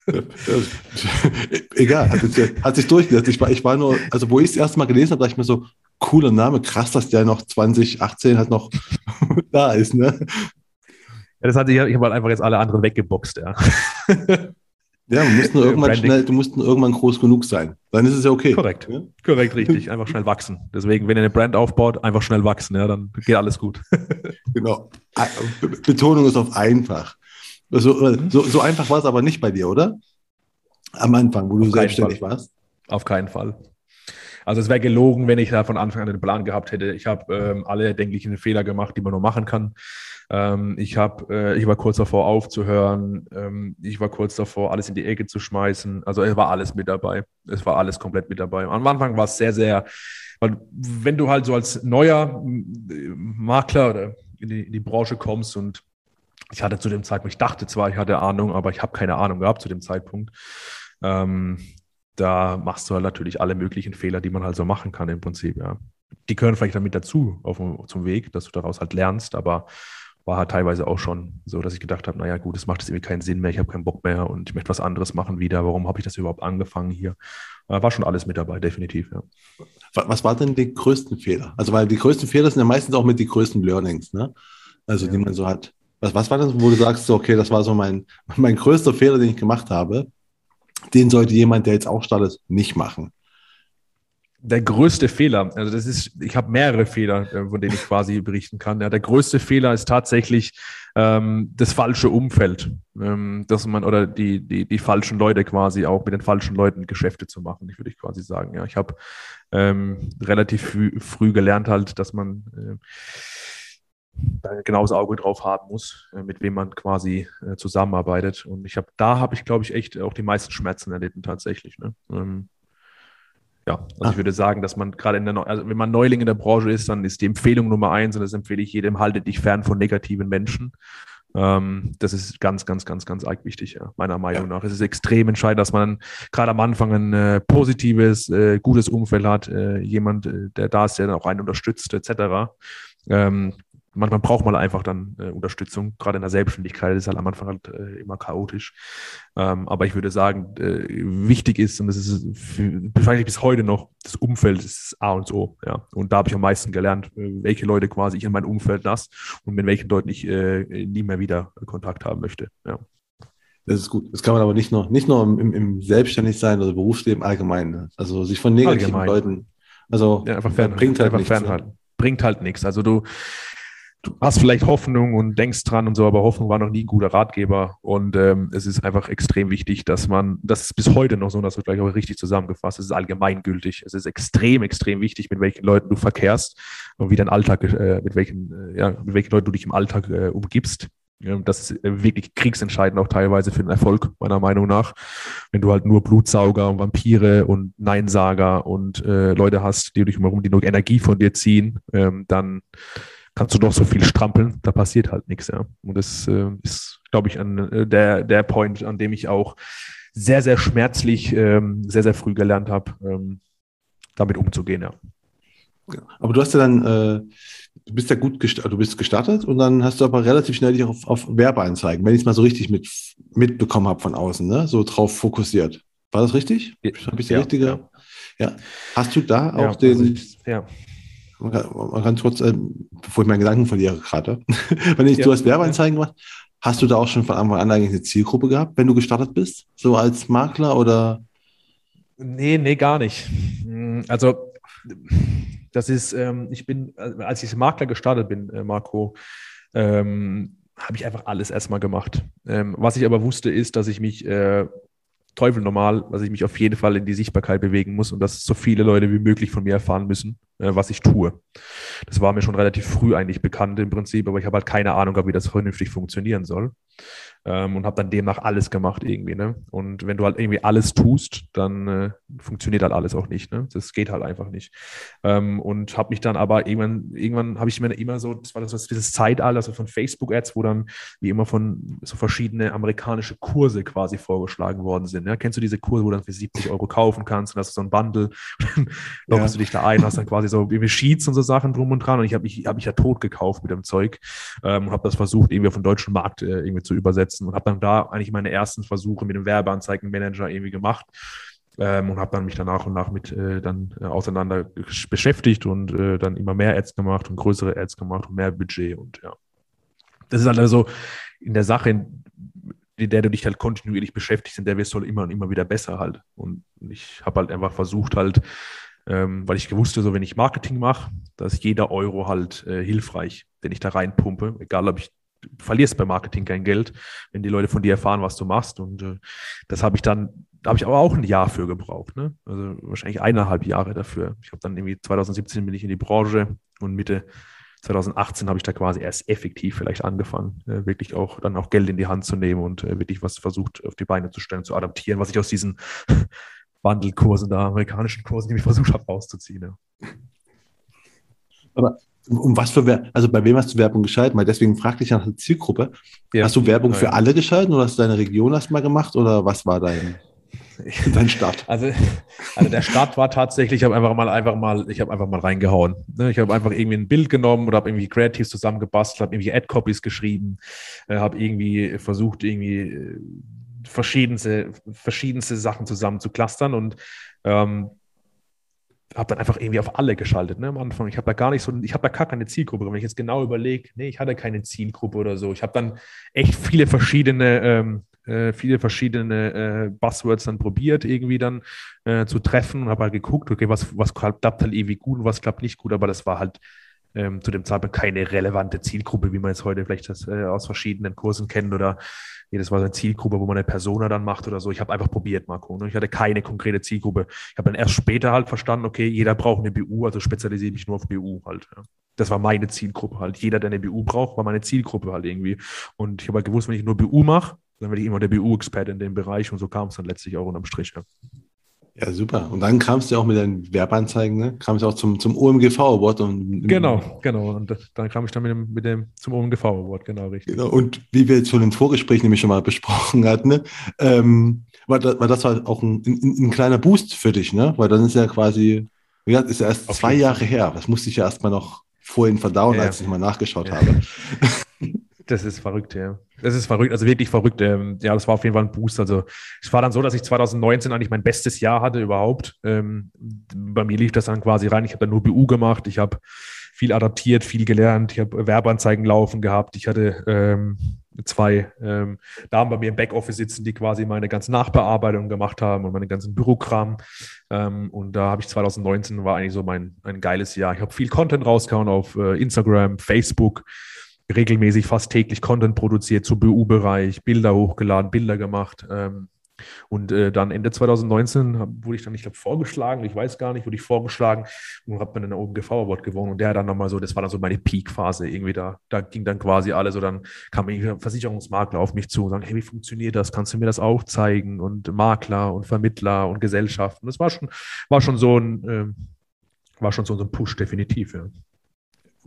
Egal, hat, sich, hat sich durchgesetzt. Ich war, ich war nur, also wo ich es erste Mal gelesen habe, dachte ich mir so, cooler Name, krass, dass der noch 2018 halt noch da ist, ne? Ja, das hatte ich, ich habe halt einfach jetzt alle anderen weggeboxt, ja. Ja, du musst nur irgendwann schnell, du musst nur irgendwann groß genug sein. Dann ist es ja okay. Korrekt. Ja? Korrekt, richtig. Einfach schnell wachsen. Deswegen, wenn ihr eine Brand aufbaut, einfach schnell wachsen, ja, dann geht alles gut. genau. Betonung ist auf einfach. So, mhm. so, so einfach war es aber nicht bei dir, oder? Am Anfang, wo du Auf selbstständig warst? Auf keinen Fall. Also es wäre gelogen, wenn ich da von Anfang an den Plan gehabt hätte. Ich habe ähm, alle erdenklichen Fehler gemacht, die man nur machen kann. Ähm, ich, hab, äh, ich war kurz davor aufzuhören. Ähm, ich war kurz davor, alles in die Ecke zu schmeißen. Also es war alles mit dabei. Es war alles komplett mit dabei. Am Anfang war es sehr, sehr, weil wenn du halt so als neuer Makler oder in die, in die Branche kommst und ich hatte zu dem Zeitpunkt, ich dachte zwar, ich hatte Ahnung, aber ich habe keine Ahnung gehabt zu dem Zeitpunkt. Ähm, da machst du halt natürlich alle möglichen Fehler, die man halt so machen kann im Prinzip, ja. Die gehören vielleicht damit dazu auf, zum Weg, dass du daraus halt lernst, aber war halt teilweise auch schon so, dass ich gedacht habe, naja gut, es macht jetzt irgendwie keinen Sinn mehr, ich habe keinen Bock mehr und ich möchte was anderes machen wieder. Warum habe ich das überhaupt angefangen hier? War schon alles mit dabei, definitiv, ja. Was war denn die größten Fehler? Also, weil die größten Fehler sind ja meistens auch mit die größten Learnings, ne? Also, ja. die man so hat. Was, was war das, wo du sagst, so, okay, das war so mein, mein größter Fehler, den ich gemacht habe? Den sollte jemand, der jetzt auch startet, nicht machen. Der größte Fehler, also das ist, ich habe mehrere Fehler, äh, von denen ich quasi berichten kann. Ja, der größte Fehler ist tatsächlich ähm, das falsche Umfeld, ähm, dass man oder die, die, die falschen Leute quasi auch mit den falschen Leuten Geschäfte zu machen, ich würde ich quasi sagen. Ja, ich habe ähm, relativ früh, früh, gelernt halt, dass man äh, ein genaues Auge drauf haben muss, äh, mit wem man quasi äh, zusammenarbeitet. Und ich habe, da habe ich, glaube ich, echt auch die meisten Schmerzen erlitten tatsächlich. Ne? Ähm, ja, also Ach. ich würde sagen, dass man gerade in der, also wenn man Neuling in der Branche ist, dann ist die Empfehlung Nummer eins, und das empfehle ich jedem, halte dich fern von negativen Menschen. Ähm, das ist ganz, ganz, ganz, ganz arg wichtig, ja, meiner Meinung ja. nach. Es ist extrem entscheidend, dass man gerade am Anfang ein äh, positives, äh, gutes Umfeld hat, äh, jemand, äh, der da ist, der dann auch einen unterstützt, etc. Ähm, manchmal braucht man einfach dann äh, Unterstützung. Gerade in der Selbstständigkeit ist halt am Anfang halt äh, immer chaotisch. Ähm, aber ich würde sagen, äh, wichtig ist, und das ist wahrscheinlich bis heute noch, das Umfeld ist A und O. Ja. Und da habe ich am meisten gelernt, äh, welche Leute quasi ich in mein Umfeld lasse und mit welchen Leuten ich äh, nie mehr wieder Kontakt haben möchte. Ja. Das ist gut. Das kann man aber nicht nur, nicht nur im, im Selbstständigsein oder Berufsleben allgemein. Ne? Also sich von negativen allgemein. Leuten, also ja, einfach fern, bringt halt einfach nichts. Fernhalten. Ne? Bringt halt nichts. Also du, du hast vielleicht Hoffnung und denkst dran und so, aber Hoffnung war noch nie ein guter Ratgeber. Und ähm, es ist einfach extrem wichtig, dass man, das ist bis heute noch so, dass du gleich auch richtig zusammengefasst, es ist allgemeingültig. Es ist extrem, extrem wichtig, mit welchen Leuten du verkehrst und wie dein Alltag, äh, mit welchen, äh, ja, mit welchen Leuten du dich im Alltag äh, umgibst. Das ist äh, wirklich kriegsentscheidend auch teilweise für den Erfolg, meiner Meinung nach. Wenn du halt nur Blutsauger und Vampire und Neinsager und äh, Leute hast, die dich herum, die nur Energie von dir ziehen, ähm, dann kannst du doch so viel strampeln, da passiert halt nichts. Ja. Und das äh, ist, glaube ich, an, äh, der, der Point, an dem ich auch sehr, sehr schmerzlich, ähm, sehr, sehr früh gelernt habe, ähm, damit umzugehen. Ja. Aber du hast ja dann, äh, du bist ja gut gestartet, du bist gestartet und dann hast du aber relativ schnell dich auf, auf Werbeanzeigen, wenn ich es mal so richtig mit, mitbekommen habe von außen, ne? so drauf fokussiert. War das richtig? Habe ich die ja, richtige? Ja. ja. Hast du da auch ja, den, also ich, ja kann kurz, äh, bevor ich meinen Gedanken verliere gerade, wenn ich, ja, du hast Werbeanzeigen gemacht, hast du da auch schon von Anfang an eigentlich eine Zielgruppe gehabt, wenn du gestartet bist, so als Makler oder? Nee, nee, gar nicht. Also das ist, ähm, ich bin, äh, als ich als Makler gestartet bin, äh, Marco, ähm, habe ich einfach alles erstmal gemacht. Ähm, was ich aber wusste, ist, dass ich mich Teufel normal, dass ich mich auf jeden Fall in die Sichtbarkeit bewegen muss und dass so viele Leute wie möglich von mir erfahren müssen, was ich tue. Das war mir schon relativ früh eigentlich bekannt im Prinzip, aber ich habe halt keine Ahnung, wie das vernünftig funktionieren soll ähm, und habe dann demnach alles gemacht irgendwie. Ne? Und wenn du halt irgendwie alles tust, dann äh, funktioniert halt alles auch nicht. Ne? Das geht halt einfach nicht. Ähm, und habe mich dann aber irgendwann, irgendwann habe ich mir immer so, das war das, was dieses Zeitalter so von Facebook-Ads, wo dann wie immer von so verschiedene amerikanische Kurse quasi vorgeschlagen worden sind. Ja? Kennst du diese Kurse, wo du dann für 70 Euro kaufen kannst und hast so ein Bundle, dann loggst ja. du dich da ein, hast dann quasi so irgendwie Sheets und so Sachen drum und dran und ich habe mich, hab mich ja tot gekauft mit dem Zeug ähm, und habe das versucht, irgendwie auf den deutschen Markt äh, irgendwie zu übersetzen setzen und habe dann da eigentlich meine ersten Versuche mit dem Werbeanzeigenmanager irgendwie gemacht. Ähm, und habe dann mich dann nach und nach mit äh, dann äh, auseinander beschäftigt und äh, dann immer mehr Ads gemacht und größere Ads gemacht und mehr Budget und ja. Das ist halt also in der Sache, in der du dich halt kontinuierlich beschäftigst, in der wirst du halt immer und immer wieder besser halt. Und ich habe halt einfach versucht halt, ähm, weil ich gewusst habe, so wenn ich Marketing mache, dass jeder Euro halt äh, hilfreich, den ich da reinpumpe, egal ob ich verlierst beim Marketing kein Geld, wenn die Leute von dir erfahren, was du machst. Und äh, das habe ich dann, da habe ich aber auch ein Jahr für gebraucht. Ne? Also wahrscheinlich eineinhalb Jahre dafür. Ich habe dann irgendwie 2017 bin ich in die Branche und Mitte 2018 habe ich da quasi erst effektiv vielleicht angefangen, äh, wirklich auch dann auch Geld in die Hand zu nehmen und äh, wirklich was versucht auf die Beine zu stellen, zu adaptieren, was ich aus diesen Wandelkursen da, amerikanischen Kursen, die ich versucht habe rauszuziehen. Ja. Aber um was für Werbung, also bei wem hast du Werbung geschalten? Weil deswegen fragte ich nach der Zielgruppe. Ja. Hast du Werbung für alle geschalten oder hast du deine Region erstmal gemacht oder was war dein, dein Start? Also, also der Start war tatsächlich, ich habe einfach mal einfach mal, ich habe einfach mal reingehauen. Ne? Ich habe einfach irgendwie ein Bild genommen oder habe irgendwie Creatives zusammengebastelt, habe irgendwie Ad-Copies geschrieben, äh, habe irgendwie versucht, irgendwie äh, verschiedenste, verschiedenste Sachen zusammen zu clustern und ähm, habe dann einfach irgendwie auf alle geschaltet ne, am Anfang. Ich habe da gar nicht so, ich habe da gar keine Zielgruppe. Wenn ich jetzt genau überlege, nee, ich hatte keine Zielgruppe oder so. Ich habe dann echt viele verschiedene, ähm, äh, viele verschiedene äh, Buzzwords dann probiert, irgendwie dann äh, zu treffen und habe halt geguckt, okay, was, was klappt halt irgendwie gut und was klappt nicht gut, aber das war halt ähm, zu dem Zeitpunkt keine relevante Zielgruppe, wie man es heute vielleicht das, äh, aus verschiedenen Kursen kennt oder jedes Mal eine Zielgruppe, wo man eine Persona dann macht oder so. Ich habe einfach probiert, Marco. Ne? Ich hatte keine konkrete Zielgruppe. Ich habe dann erst später halt verstanden, okay, jeder braucht eine BU, also spezialisiere mich nur auf BU halt. Ja. Das war meine Zielgruppe halt. Jeder, der eine BU braucht, war meine Zielgruppe halt irgendwie. Und ich habe halt gewusst, wenn ich nur BU mache, dann werde ich immer der BU-Experte in dem Bereich und so kam es dann letztlich auch unterm Strich. Ja. Ja, super. Und dann kamst du auch mit deinen Werbeanzeigen, ne? Kamst du auch zum, zum OMGV Award. Und genau, genau. Und dann kam ich dann mit dem, mit dem zum OMGV Award, genau, richtig. Genau. Und wie wir jetzt schon im Vorgespräch nämlich schon mal besprochen hatten, ne? Ähm, war, das, war das war auch ein, ein, ein, kleiner Boost für dich, ne? Weil dann ist ja quasi, wie gesagt, ist ja erst Auf zwei Jahre her. Das musste ich ja erstmal noch vorhin verdauen, ja. als ich mal nachgeschaut ja. habe. Das ist verrückt, ja. Das ist verrückt, also wirklich verrückt. Ähm, ja, das war auf jeden Fall ein Boost. Also es war dann so, dass ich 2019 eigentlich mein bestes Jahr hatte überhaupt. Ähm, bei mir lief das dann quasi rein. Ich habe dann nur BU gemacht. Ich habe viel adaptiert, viel gelernt. Ich habe Werbeanzeigen laufen gehabt. Ich hatte ähm, zwei ähm, Damen bei mir im Backoffice sitzen, die quasi meine ganzen Nachbearbeitungen gemacht haben und meine ganzen Bürokram. Ähm, und da habe ich 2019 war eigentlich so mein ein geiles Jahr. Ich habe viel Content rausgehauen auf äh, Instagram, Facebook, regelmäßig fast täglich Content produziert zu BU-Bereich, Bilder hochgeladen, Bilder gemacht. Ähm, und äh, dann Ende 2019 hab, wurde ich dann, ich glaube, vorgeschlagen, ich weiß gar nicht, wurde ich vorgeschlagen und habe dann den OMGV Award gewonnen. Und der dann nochmal so, das war dann so meine Peak-Phase irgendwie da. Da ging dann quasi alles so, dann kam ein Versicherungsmakler auf mich zu und sagen, hey, wie funktioniert das? Kannst du mir das auch zeigen? Und Makler und Vermittler und Gesellschaften. Das war schon, war schon so ein, äh, war schon so ein Push, definitiv, ja.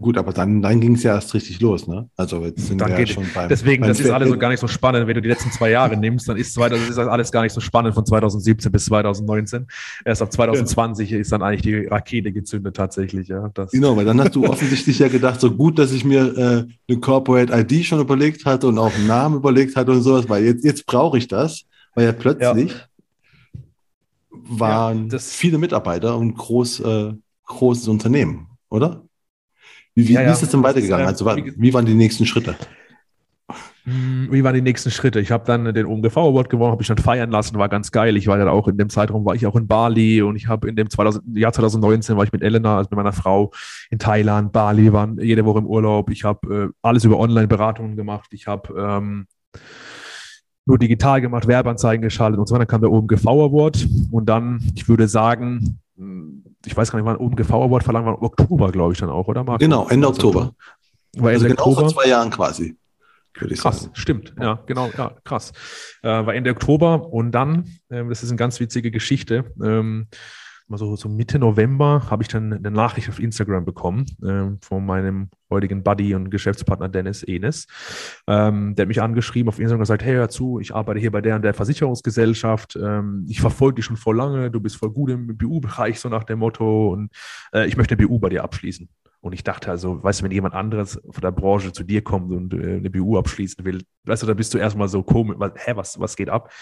Gut, aber dann, dann ging es ja erst richtig los, ne? Also jetzt sind dann wir ja schon beim. Deswegen, beim das ist alles so gar nicht so spannend. Wenn du die letzten zwei Jahre nimmst, dann ist, das ist alles gar nicht so spannend von 2017 bis 2019. Erst ab 2020 ja. ist dann eigentlich die Rakete gezündet tatsächlich, ja. Das genau, weil dann hast du offensichtlich ja gedacht, so gut, dass ich mir äh, eine Corporate ID schon überlegt hatte und auch einen Namen überlegt hatte und sowas, weil jetzt, jetzt brauche ich das, weil ja plötzlich ja. waren ja, viele Mitarbeiter und groß, äh, großes Unternehmen, oder? Wie, wie, ja, wie ist es denn weitergegangen? Also, wie waren die nächsten Schritte? Hm, wie waren die nächsten Schritte? Ich habe dann den OMGV Award gewonnen, habe ich dann feiern lassen, war ganz geil. Ich war dann auch in dem Zeitraum, war ich auch in Bali und ich habe in dem 2000, Jahr 2019 war ich mit Elena, also mit meiner Frau in Thailand, Bali, waren jede Woche im Urlaub. Ich habe äh, alles über Online-Beratungen gemacht. Ich habe ähm, nur digital gemacht, Werbeanzeigen geschaltet und so weiter. Dann kam der OMGV Award und dann, ich würde sagen, ich weiß gar nicht, wann OMGV Award verlangt war, Oktober, glaube ich, dann auch, oder Marco? Genau, Ende Oktober. War also Ende genau Oktober. vor zwei Jahren quasi. Krass, sagen. stimmt, ja, genau, ja, krass. Äh, war Ende Oktober und dann, äh, das ist eine ganz witzige Geschichte, ähm, so, so Mitte November habe ich dann eine Nachricht auf Instagram bekommen äh, von meinem heutigen Buddy und Geschäftspartner Dennis Enes. Ähm, der hat mich angeschrieben auf Instagram und gesagt, hey, hör zu, ich arbeite hier bei der und der Versicherungsgesellschaft. Ähm, ich verfolge dich schon vor lange, du bist voll gut im BU-Bereich, so nach dem Motto. Und äh, ich möchte eine BU bei dir abschließen. Und ich dachte also, weißt du, wenn jemand anderes von der Branche zu dir kommt und äh, eine BU abschließen will, weißt du, da bist du erstmal so komisch, was, hä, was, was geht ab?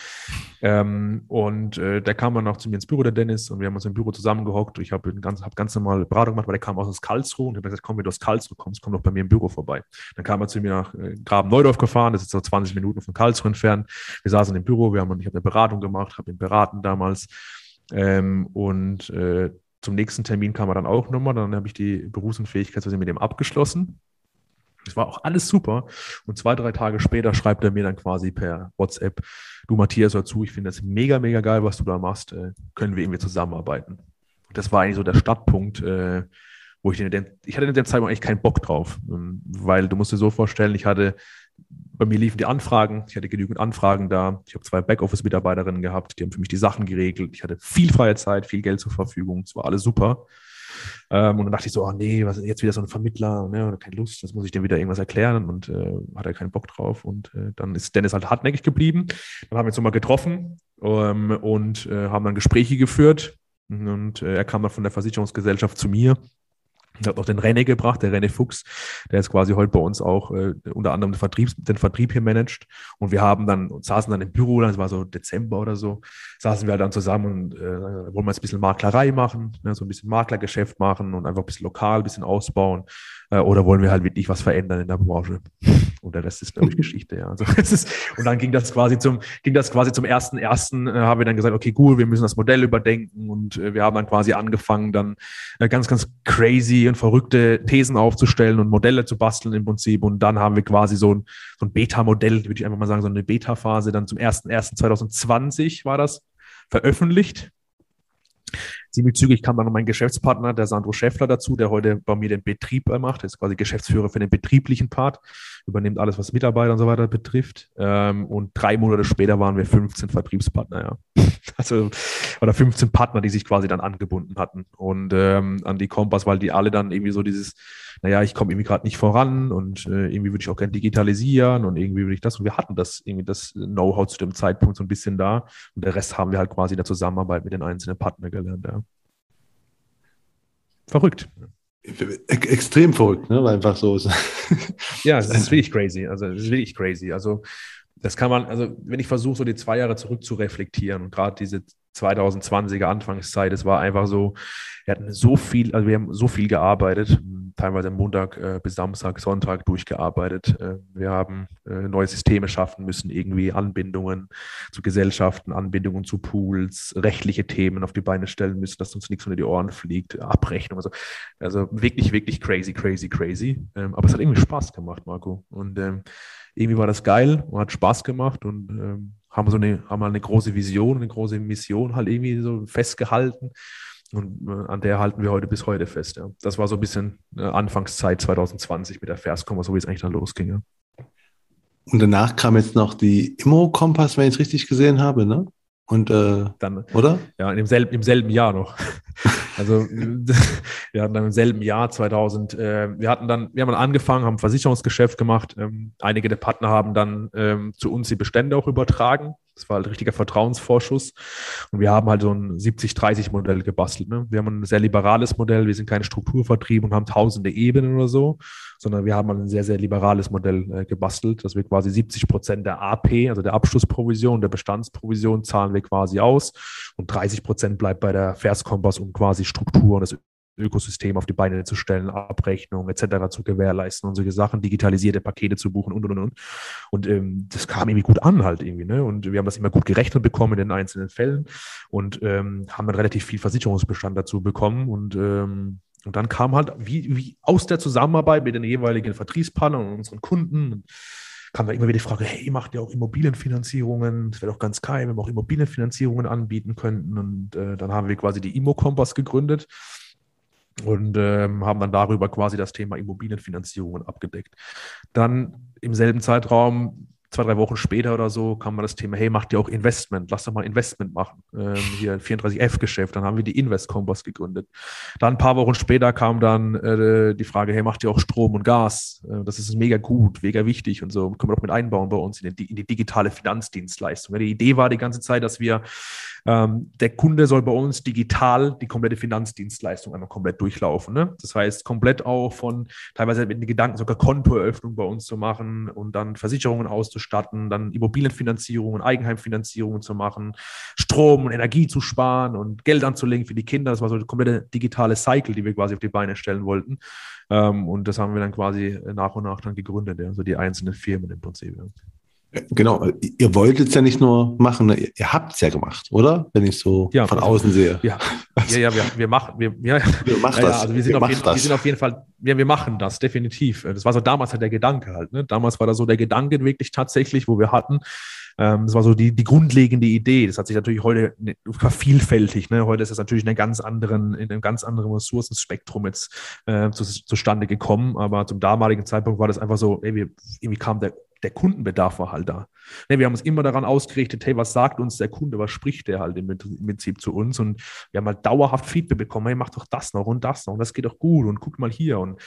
Ähm, und äh, der kam dann auch zu mir ins Büro, der Dennis, und wir haben uns im Büro zusammengehockt. Ich habe ganz, hab ganz normal Beratung gemacht, weil der kam aus Karlsruhe und ich habe gesagt, komm, wenn du aus Karlsruhe kommst, komm doch bei mir im Büro vorbei. Dann kam er zu mir nach äh, Graben-Neudorf gefahren, das ist so 20 Minuten von Karlsruhe entfernt. Wir saßen im Büro, wir haben, ich habe eine Beratung gemacht, habe ihn beraten damals. Ähm, und äh, zum nächsten Termin kam er dann auch nochmal. Dann habe ich die Berufsunfähigkeit mit dem abgeschlossen. Das war auch alles super. Und zwei, drei Tage später schreibt er mir dann quasi per WhatsApp, du Matthias, hör zu, ich finde das mega, mega geil, was du da machst. Äh, können wir irgendwie zusammenarbeiten? Und das war eigentlich so der Startpunkt, äh, wo ich den, ich hatte in dem Zeitpunkt eigentlich keinen Bock drauf, ähm, weil du musst dir so vorstellen, ich hatte bei mir liefen die Anfragen, ich hatte genügend Anfragen da. Ich habe zwei Backoffice-Mitarbeiterinnen gehabt, die haben für mich die Sachen geregelt. Ich hatte viel freie Zeit, viel Geld zur Verfügung. Es war alles super. Ähm, und dann dachte ich so, oh nee, was ist jetzt wieder so ein Vermittler? Ne, keine Lust, das muss ich dem wieder irgendwas erklären und äh, hat er keinen Bock drauf. Und äh, dann ist Dennis halt hartnäckig geblieben. Dann haben wir uns nochmal getroffen ähm, und äh, haben dann Gespräche geführt. Und äh, er kam dann von der Versicherungsgesellschaft zu mir ich habe noch den René gebracht, der René Fuchs, der ist quasi heute bei uns auch äh, unter anderem den Vertrieb, den Vertrieb hier managt. Und wir haben dann, saßen dann im Büro, das war so Dezember oder so, saßen wir halt dann zusammen und äh, wollen wir jetzt ein bisschen Maklerei machen, ne, so ein bisschen Maklergeschäft machen und einfach ein bisschen lokal, ein bisschen ausbauen. Äh, oder wollen wir halt wirklich was verändern in der Branche? Und der Rest ist, glaube ich, Geschichte, ja. Also, es ist, und dann ging das quasi zum, ging das quasi zum ersten, ersten, äh, haben wir dann gesagt, okay, cool, wir müssen das Modell überdenken und äh, wir haben dann quasi angefangen, dann äh, ganz, ganz crazy und verrückte Thesen aufzustellen und Modelle zu basteln im Prinzip. Und dann haben wir quasi so ein, so ein Beta-Modell, würde ich einfach mal sagen, so eine Beta-Phase dann zum ersten, ersten 2020 war das veröffentlicht ziemlich zügig kam dann noch mein Geschäftspartner, der Sandro Schäffler, dazu, der heute bei mir den Betrieb macht. Er ist quasi Geschäftsführer für den betrieblichen Part, übernimmt alles, was Mitarbeiter und so weiter betrifft. Ähm, und drei Monate später waren wir 15 Vertriebspartner, ja. Also, oder 15 Partner, die sich quasi dann angebunden hatten. Und ähm, an die Kompass, weil die alle dann irgendwie so dieses, naja, ich komme irgendwie gerade nicht voran und äh, irgendwie würde ich auch gerne digitalisieren und irgendwie würde ich das. Und wir hatten das irgendwie das Know-how zu dem Zeitpunkt so ein bisschen da. Und der Rest haben wir halt quasi in der Zusammenarbeit mit den einzelnen Partnern gelernt, ja. Verrückt. Extrem verrückt, ne? Weil einfach so ist. ja, es ist wirklich crazy. Also, es ist wirklich crazy. Also, das kann man, also, wenn ich versuche, so die zwei Jahre zurück zu reflektieren und gerade diese 2020er Anfangszeit, es war einfach so, wir hatten so viel, also wir haben so viel gearbeitet, teilweise Montag äh, bis Samstag, Sonntag durchgearbeitet. Äh, wir haben äh, neue Systeme schaffen müssen, irgendwie Anbindungen zu Gesellschaften, Anbindungen zu Pools, rechtliche Themen auf die Beine stellen müssen, dass uns nichts unter die Ohren fliegt, Abrechnung. Also, also wirklich, wirklich crazy, crazy, crazy. Ähm, aber es hat irgendwie Spaß gemacht, Marco. Und ähm, irgendwie war das geil und hat Spaß gemacht und ähm, haben so eine, haben eine große Vision, eine große Mission halt irgendwie so festgehalten. Und äh, an der halten wir heute bis heute fest. Ja. Das war so ein bisschen äh, Anfangszeit 2020 mit der Verskommer, so wie es eigentlich dann losging. Ja. Und danach kam jetzt noch die Immo-Kompass, wenn ich es richtig gesehen habe, ne? Und äh, dann, oder? Ja, im selben, im selben Jahr noch. Also wir hatten dann im selben Jahr 2000, äh, wir hatten dann, wir haben dann angefangen, haben ein Versicherungsgeschäft gemacht. Ähm, einige der Partner haben dann ähm, zu uns die Bestände auch übertragen. Das war halt richtiger Vertrauensvorschuss. Und wir haben halt so ein 70-30-Modell gebastelt. Ne? Wir haben ein sehr liberales Modell. Wir sind keine Strukturvertrieb und haben tausende Ebenen oder so, sondern wir haben halt ein sehr, sehr liberales Modell äh, gebastelt, dass wir quasi 70 Prozent der AP, also der Abschlussprovision, der Bestandsprovision, zahlen wir quasi aus. Und 30 Prozent bleibt bei der Verskompass, um quasi Struktur und das Ökosystem auf die Beine zu stellen, Abrechnung etc. zu gewährleisten und solche Sachen, digitalisierte Pakete zu buchen und und und. Und ähm, das kam irgendwie gut an halt irgendwie. Ne? Und wir haben das immer gut gerechnet bekommen in den einzelnen Fällen und ähm, haben dann relativ viel Versicherungsbestand dazu bekommen und ähm, und dann kam halt wie, wie aus der Zusammenarbeit mit den jeweiligen Vertriebspartnern und unseren Kunden kam da immer wieder die Frage, hey, macht ihr auch Immobilienfinanzierungen? Das wäre doch ganz geil, wenn wir auch Immobilienfinanzierungen anbieten könnten. Und äh, dann haben wir quasi die Immo-Kompass gegründet und ähm, haben dann darüber quasi das Thema Immobilienfinanzierungen abgedeckt. Dann im selben Zeitraum zwei, drei Wochen später oder so kam mal das Thema, hey, macht ihr auch Investment? Lass doch mal Investment machen. Ähm, hier 34F-Geschäft. Dann haben wir die Invest Kompass gegründet. Dann ein paar Wochen später kam dann äh, die Frage, hey, macht ihr auch Strom und Gas? Äh, das ist mega gut, mega wichtig und so. Können wir doch mit einbauen bei uns in die, in die digitale Finanzdienstleistung. Die Idee war die ganze Zeit, dass wir der Kunde soll bei uns digital die komplette Finanzdienstleistung einmal komplett durchlaufen. Ne? Das heißt, komplett auch von teilweise mit den Gedanken, sogar Kontoeröffnung bei uns zu machen und dann Versicherungen auszustatten, dann Immobilienfinanzierungen, Eigenheimfinanzierungen zu machen, Strom und Energie zu sparen und Geld anzulegen für die Kinder. Das war so eine komplette digitale Cycle, die wir quasi auf die Beine stellen wollten. Ähm, und das haben wir dann quasi nach und nach dann gegründet, ja? also die einzelnen Firmen im Prinzip. Ja. Genau, ihr wolltet es ja nicht nur machen, ne? ihr habt es ja gemacht, oder? Wenn ich so ja, von außen sehe. Ja, ja, ja wir, wir machen, wir, ja, wir machen das. Also wir sind, auf jeden, wir sind auf jeden Fall, ja, wir machen das, definitiv. Das war so damals halt der Gedanke halt. Ne? Damals war da so der Gedanke wirklich tatsächlich, wo wir hatten, ähm, das war so die, die grundlegende Idee. Das hat sich natürlich heute ne, vervielfältigt. Ne? Heute ist das natürlich in, einer ganz anderen, in einem ganz anderen Ressourcenspektrum jetzt äh, zu, zustande gekommen. Aber zum damaligen Zeitpunkt war das einfach so, ey, wir, irgendwie kam der der Kundenbedarf war halt da. Ja, wir haben uns immer daran ausgerichtet, hey, was sagt uns der Kunde, was spricht der halt im Prinzip zu uns? Und wir haben halt dauerhaft Feedback bekommen, hey, mach doch das noch und das noch und das geht doch gut und guck mal hier. Und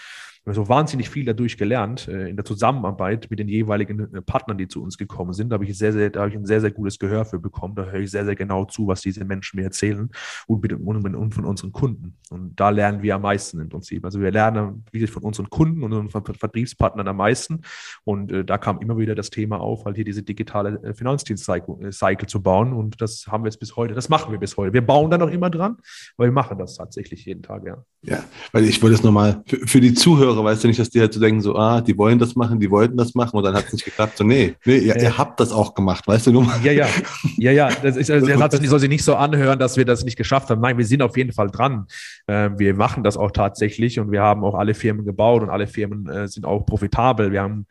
so wahnsinnig viel dadurch gelernt äh, in der Zusammenarbeit mit den jeweiligen äh, Partnern, die zu uns gekommen sind. Da habe ich sehr, sehr, da habe ich ein sehr, sehr gutes Gehör für bekommen. Da höre ich sehr, sehr genau zu, was diese Menschen mir erzählen und, mit, und, und von unseren Kunden. Und da lernen wir am meisten im Prinzip. Also wir lernen wirklich von unseren Kunden und unseren Vertriebspartnern am meisten. Und äh, da kam immer wieder das Thema auf, halt hier diese digitale äh, Finanzdienst-Cycle zu bauen. Und das haben wir jetzt bis heute, das machen wir bis heute. Wir bauen da noch immer dran, aber wir machen das tatsächlich jeden Tag, ja. Ja, weil ich wollte es nochmal für, für die Zuhörer Zuhörer, weißt du nicht, dass die halt so denken, so, ah, die wollen das machen, die wollten das machen und dann hat es nicht geklappt. So, nee, nee, ihr, äh, ihr, habt das auch gemacht, weißt du nur Ja, ja, ja, ja. Das ist, also, das soll sich nicht so anhören, dass wir das nicht geschafft haben. Nein, wir sind auf jeden Fall dran. Äh, wir machen das auch tatsächlich und wir haben auch alle Firmen gebaut und alle Firmen äh, sind auch profitabel. Wir haben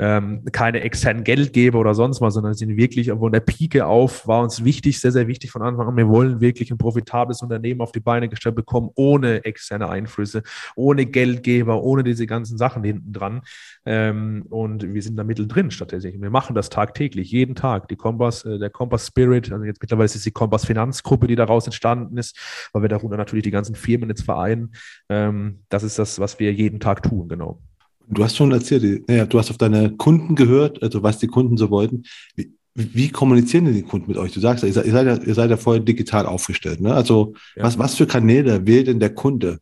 ähm, keine externen Geldgeber oder sonst was, sondern sind wirklich von der Pike auf, war uns wichtig, sehr, sehr wichtig von Anfang an. Wir wollen wirklich ein profitables Unternehmen auf die Beine gestellt bekommen, ohne externe Einflüsse, ohne Geldgeber, ohne diese ganzen Sachen hinten dran. Ähm, und wir sind da mittendrin stattdessen. Wir machen das tagtäglich, jeden Tag. Die Kompass, äh, der Kompass Spirit, also jetzt mittlerweile ist es die Kompass Finanzgruppe, die daraus entstanden ist, weil wir darunter natürlich die ganzen Firmen jetzt vereinen. Ähm, das ist das, was wir jeden Tag tun, genau. Du hast schon erzählt, ja, du hast auf deine Kunden gehört, also was die Kunden so wollten. Wie, wie kommunizieren denn die Kunden mit euch? Du sagst, ihr seid, ihr seid, ja, ihr seid ja voll digital aufgestellt. Ne? Also ja. was, was für Kanäle wählt denn der Kunde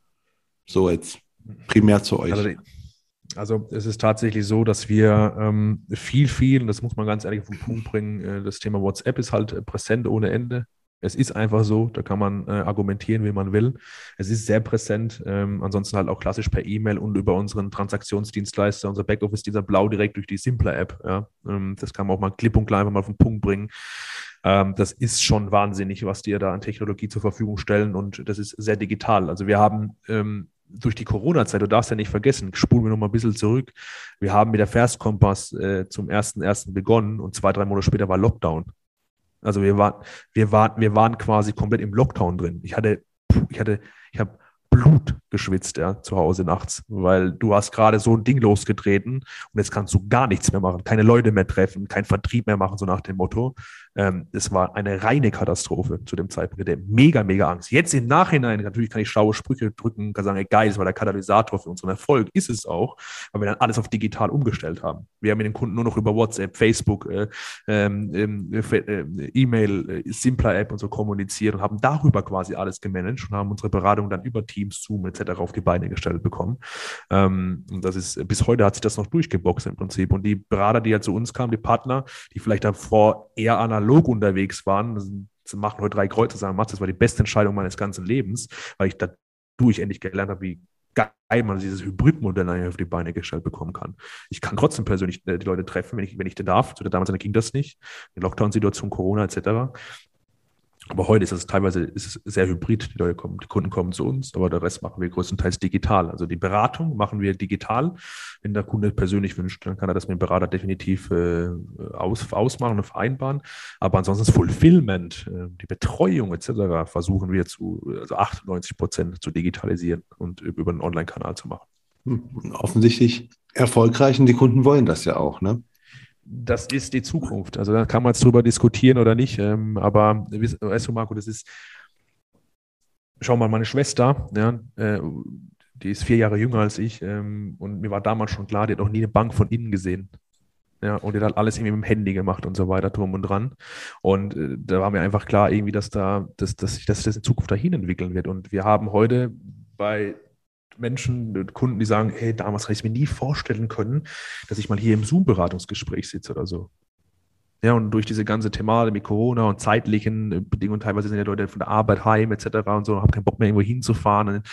so jetzt primär zu euch? Also, also es ist tatsächlich so, dass wir ähm, viel, viel, das muss man ganz ehrlich auf den Punkt bringen, äh, das Thema WhatsApp ist halt präsent ohne Ende. Es ist einfach so, da kann man äh, argumentieren, wie man will. Es ist sehr präsent, ähm, ansonsten halt auch klassisch per E-Mail und über unseren Transaktionsdienstleister, unser Backoffice, dieser Blau direkt durch die Simpler-App. Ja. Ähm, das kann man auch mal klipp und klar einfach mal auf den Punkt bringen. Ähm, das ist schon wahnsinnig, was die da an Technologie zur Verfügung stellen und das ist sehr digital. Also wir haben ähm, durch die Corona-Zeit, du darfst ja nicht vergessen, spulen wir noch mal ein bisschen zurück. Wir haben mit der Verskompass äh, zum 1.1. begonnen und zwei, drei Monate später war Lockdown. Also wir waren, wir waren, wir waren quasi komplett im Lockdown drin. Ich hatte, ich hatte, ich habe Blut geschwitzt, ja, zu Hause nachts, weil du hast gerade so ein Ding losgetreten und jetzt kannst du gar nichts mehr machen, keine Leute mehr treffen, keinen Vertrieb mehr machen, so nach dem Motto. Ähm, es war eine reine Katastrophe zu dem Zeitpunkt. Der mega, mega Angst. Jetzt im Nachhinein, natürlich kann ich schlaue Sprüche drücken, kann sagen, geil, das war der Katalysator für unseren Erfolg. Ist es auch, weil wir dann alles auf digital umgestellt haben. Wir haben mit den Kunden nur noch über WhatsApp, Facebook, äh, ähm, ähm äh, E-Mail, äh, simpler App und so kommuniziert und haben darüber quasi alles gemanagt und haben unsere Beratung dann über Teams, Zoom etc. auf die Beine gestellt bekommen. Ähm, und das ist, bis heute hat sich das noch durchgeboxt im Prinzip. Und die Berater, die ja zu uns kamen, die Partner, die vielleicht davor eher analog analog unterwegs waren, das machen heute drei Kreuze, sagen, das war die beste Entscheidung meines ganzen Lebens, weil ich dadurch endlich gelernt habe, wie geil man dieses Hybridmodell auf die Beine gestellt bekommen kann. Ich kann trotzdem persönlich äh, die Leute treffen, wenn ich, wenn ich denn darf. Zu damals ging das nicht. Die Lockdown-Situation, Corona etc. Aber heute ist es teilweise ist es sehr hybrid. Die Leute kommen, die Kunden kommen zu uns, aber der Rest machen wir größtenteils digital. Also die Beratung machen wir digital. Wenn der Kunde persönlich wünscht, dann kann er das mit dem Berater definitiv äh, aus, ausmachen und vereinbaren. Aber ansonsten das Fulfillment, äh, die Betreuung etc. versuchen wir zu also 98 Prozent zu digitalisieren und über einen Online-Kanal zu machen. Hm, offensichtlich erfolgreich und die Kunden wollen das ja auch, ne? Das ist die Zukunft. Also da kann man jetzt drüber diskutieren oder nicht. Ähm, aber weißt du, Marco, das ist, schau mal, meine Schwester, ja, äh, die ist vier Jahre jünger als ich ähm, und mir war damals schon klar, die hat noch nie eine Bank von innen gesehen. Ja, und die hat alles irgendwie mit dem Handy gemacht und so weiter, drum und dran. Und äh, da war mir einfach klar, irgendwie, dass da, dass, dass sich das in Zukunft dahin entwickeln wird. Und wir haben heute bei Menschen, Kunden, die sagen, hey, damals hätte ich mir nie vorstellen können, dass ich mal hier im Zoom-Beratungsgespräch sitze oder so. Ja, und durch diese ganze Thematik mit Corona und zeitlichen äh, Bedingungen, teilweise sind ja Leute von der Arbeit heim etc. und so, haben keinen Bock mehr irgendwo hinzufahren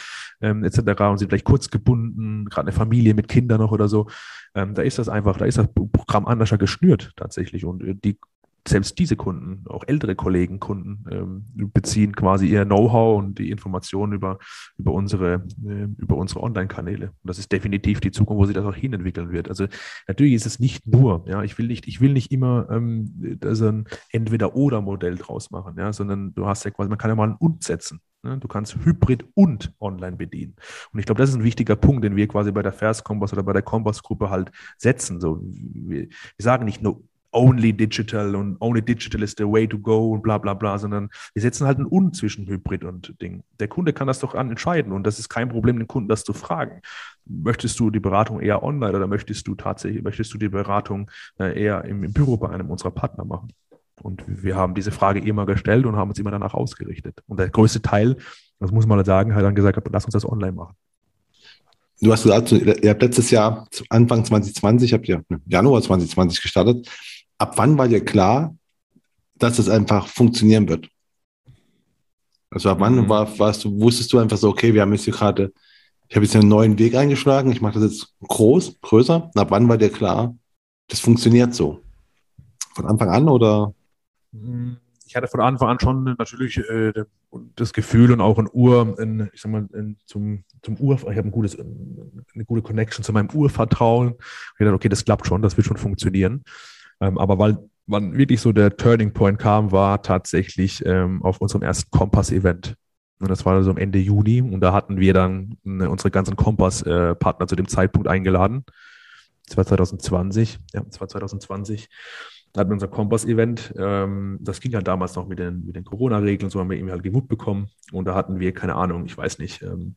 ähm, etc. und sind vielleicht kurz gebunden, gerade eine Familie mit Kindern noch oder so. Ähm, da ist das einfach, da ist das Programm anders geschnürt tatsächlich. Und äh, die selbst diese Kunden, auch ältere Kollegen, Kunden, ähm, beziehen quasi ihr Know-how und die Informationen über, über unsere, äh, über unsere Online-Kanäle. Und das ist definitiv die Zukunft, wo sich das auch hinentwickeln wird. Also natürlich ist es nicht nur, ja, ich will nicht, ich will nicht immer ähm, so ein Entweder-Oder-Modell draus machen, ja, sondern du hast ja quasi, man kann ja mal ein Und setzen. Ne? Du kannst Hybrid und Online bedienen. Und ich glaube, das ist ein wichtiger Punkt, den wir quasi bei der Fairs Kompass oder bei der Kompass-Gruppe halt setzen. So, wir, wir sagen nicht nur only digital und only digital is the way to go und bla bla bla, sondern wir setzen halt ein Und zwischen Hybrid und Ding. Der Kunde kann das doch entscheiden und das ist kein Problem, den Kunden das zu fragen. Möchtest du die Beratung eher online oder möchtest du tatsächlich, möchtest du die Beratung äh, eher im, im Büro bei einem unserer Partner machen? Und wir haben diese Frage immer gestellt und haben uns immer danach ausgerichtet. Und der größte Teil, das muss man sagen, hat dann gesagt, lass uns das online machen. Du hast gesagt, ihr habt letztes Jahr, Anfang 2020, habt ihr Januar 2020 gestartet ab wann war dir klar, dass es einfach funktionieren wird? Also ab wann mhm. war, warst du, wusstest du einfach so, okay, wir haben jetzt hier gerade, ich habe jetzt einen neuen Weg eingeschlagen, ich mache das jetzt groß, größer. Und ab wann war dir klar, das funktioniert so? Von Anfang an oder? Ich hatte von Anfang an schon natürlich äh, das Gefühl und auch ein Ur, ein, ich sag mal, ein, zum, zum Ur, ich habe ein gutes, eine gute Connection zu meinem Urvertrauen. Ich dachte, okay, das klappt schon, das wird schon funktionieren. Ähm, aber weil wann wirklich so der Turning Point kam, war tatsächlich ähm, auf unserem ersten Kompass-Event. Und das war so am Ende Juni und da hatten wir dann äh, unsere ganzen Kompass-Partner äh, zu dem Zeitpunkt eingeladen. Das war 2020, ja, das war 2020. Da hatten wir unser Kompass-Event. Ähm, das ging halt damals noch mit den, mit den Corona-Regeln, so haben wir eben halt Gemut bekommen. Und da hatten wir, keine Ahnung, ich weiß nicht, ähm,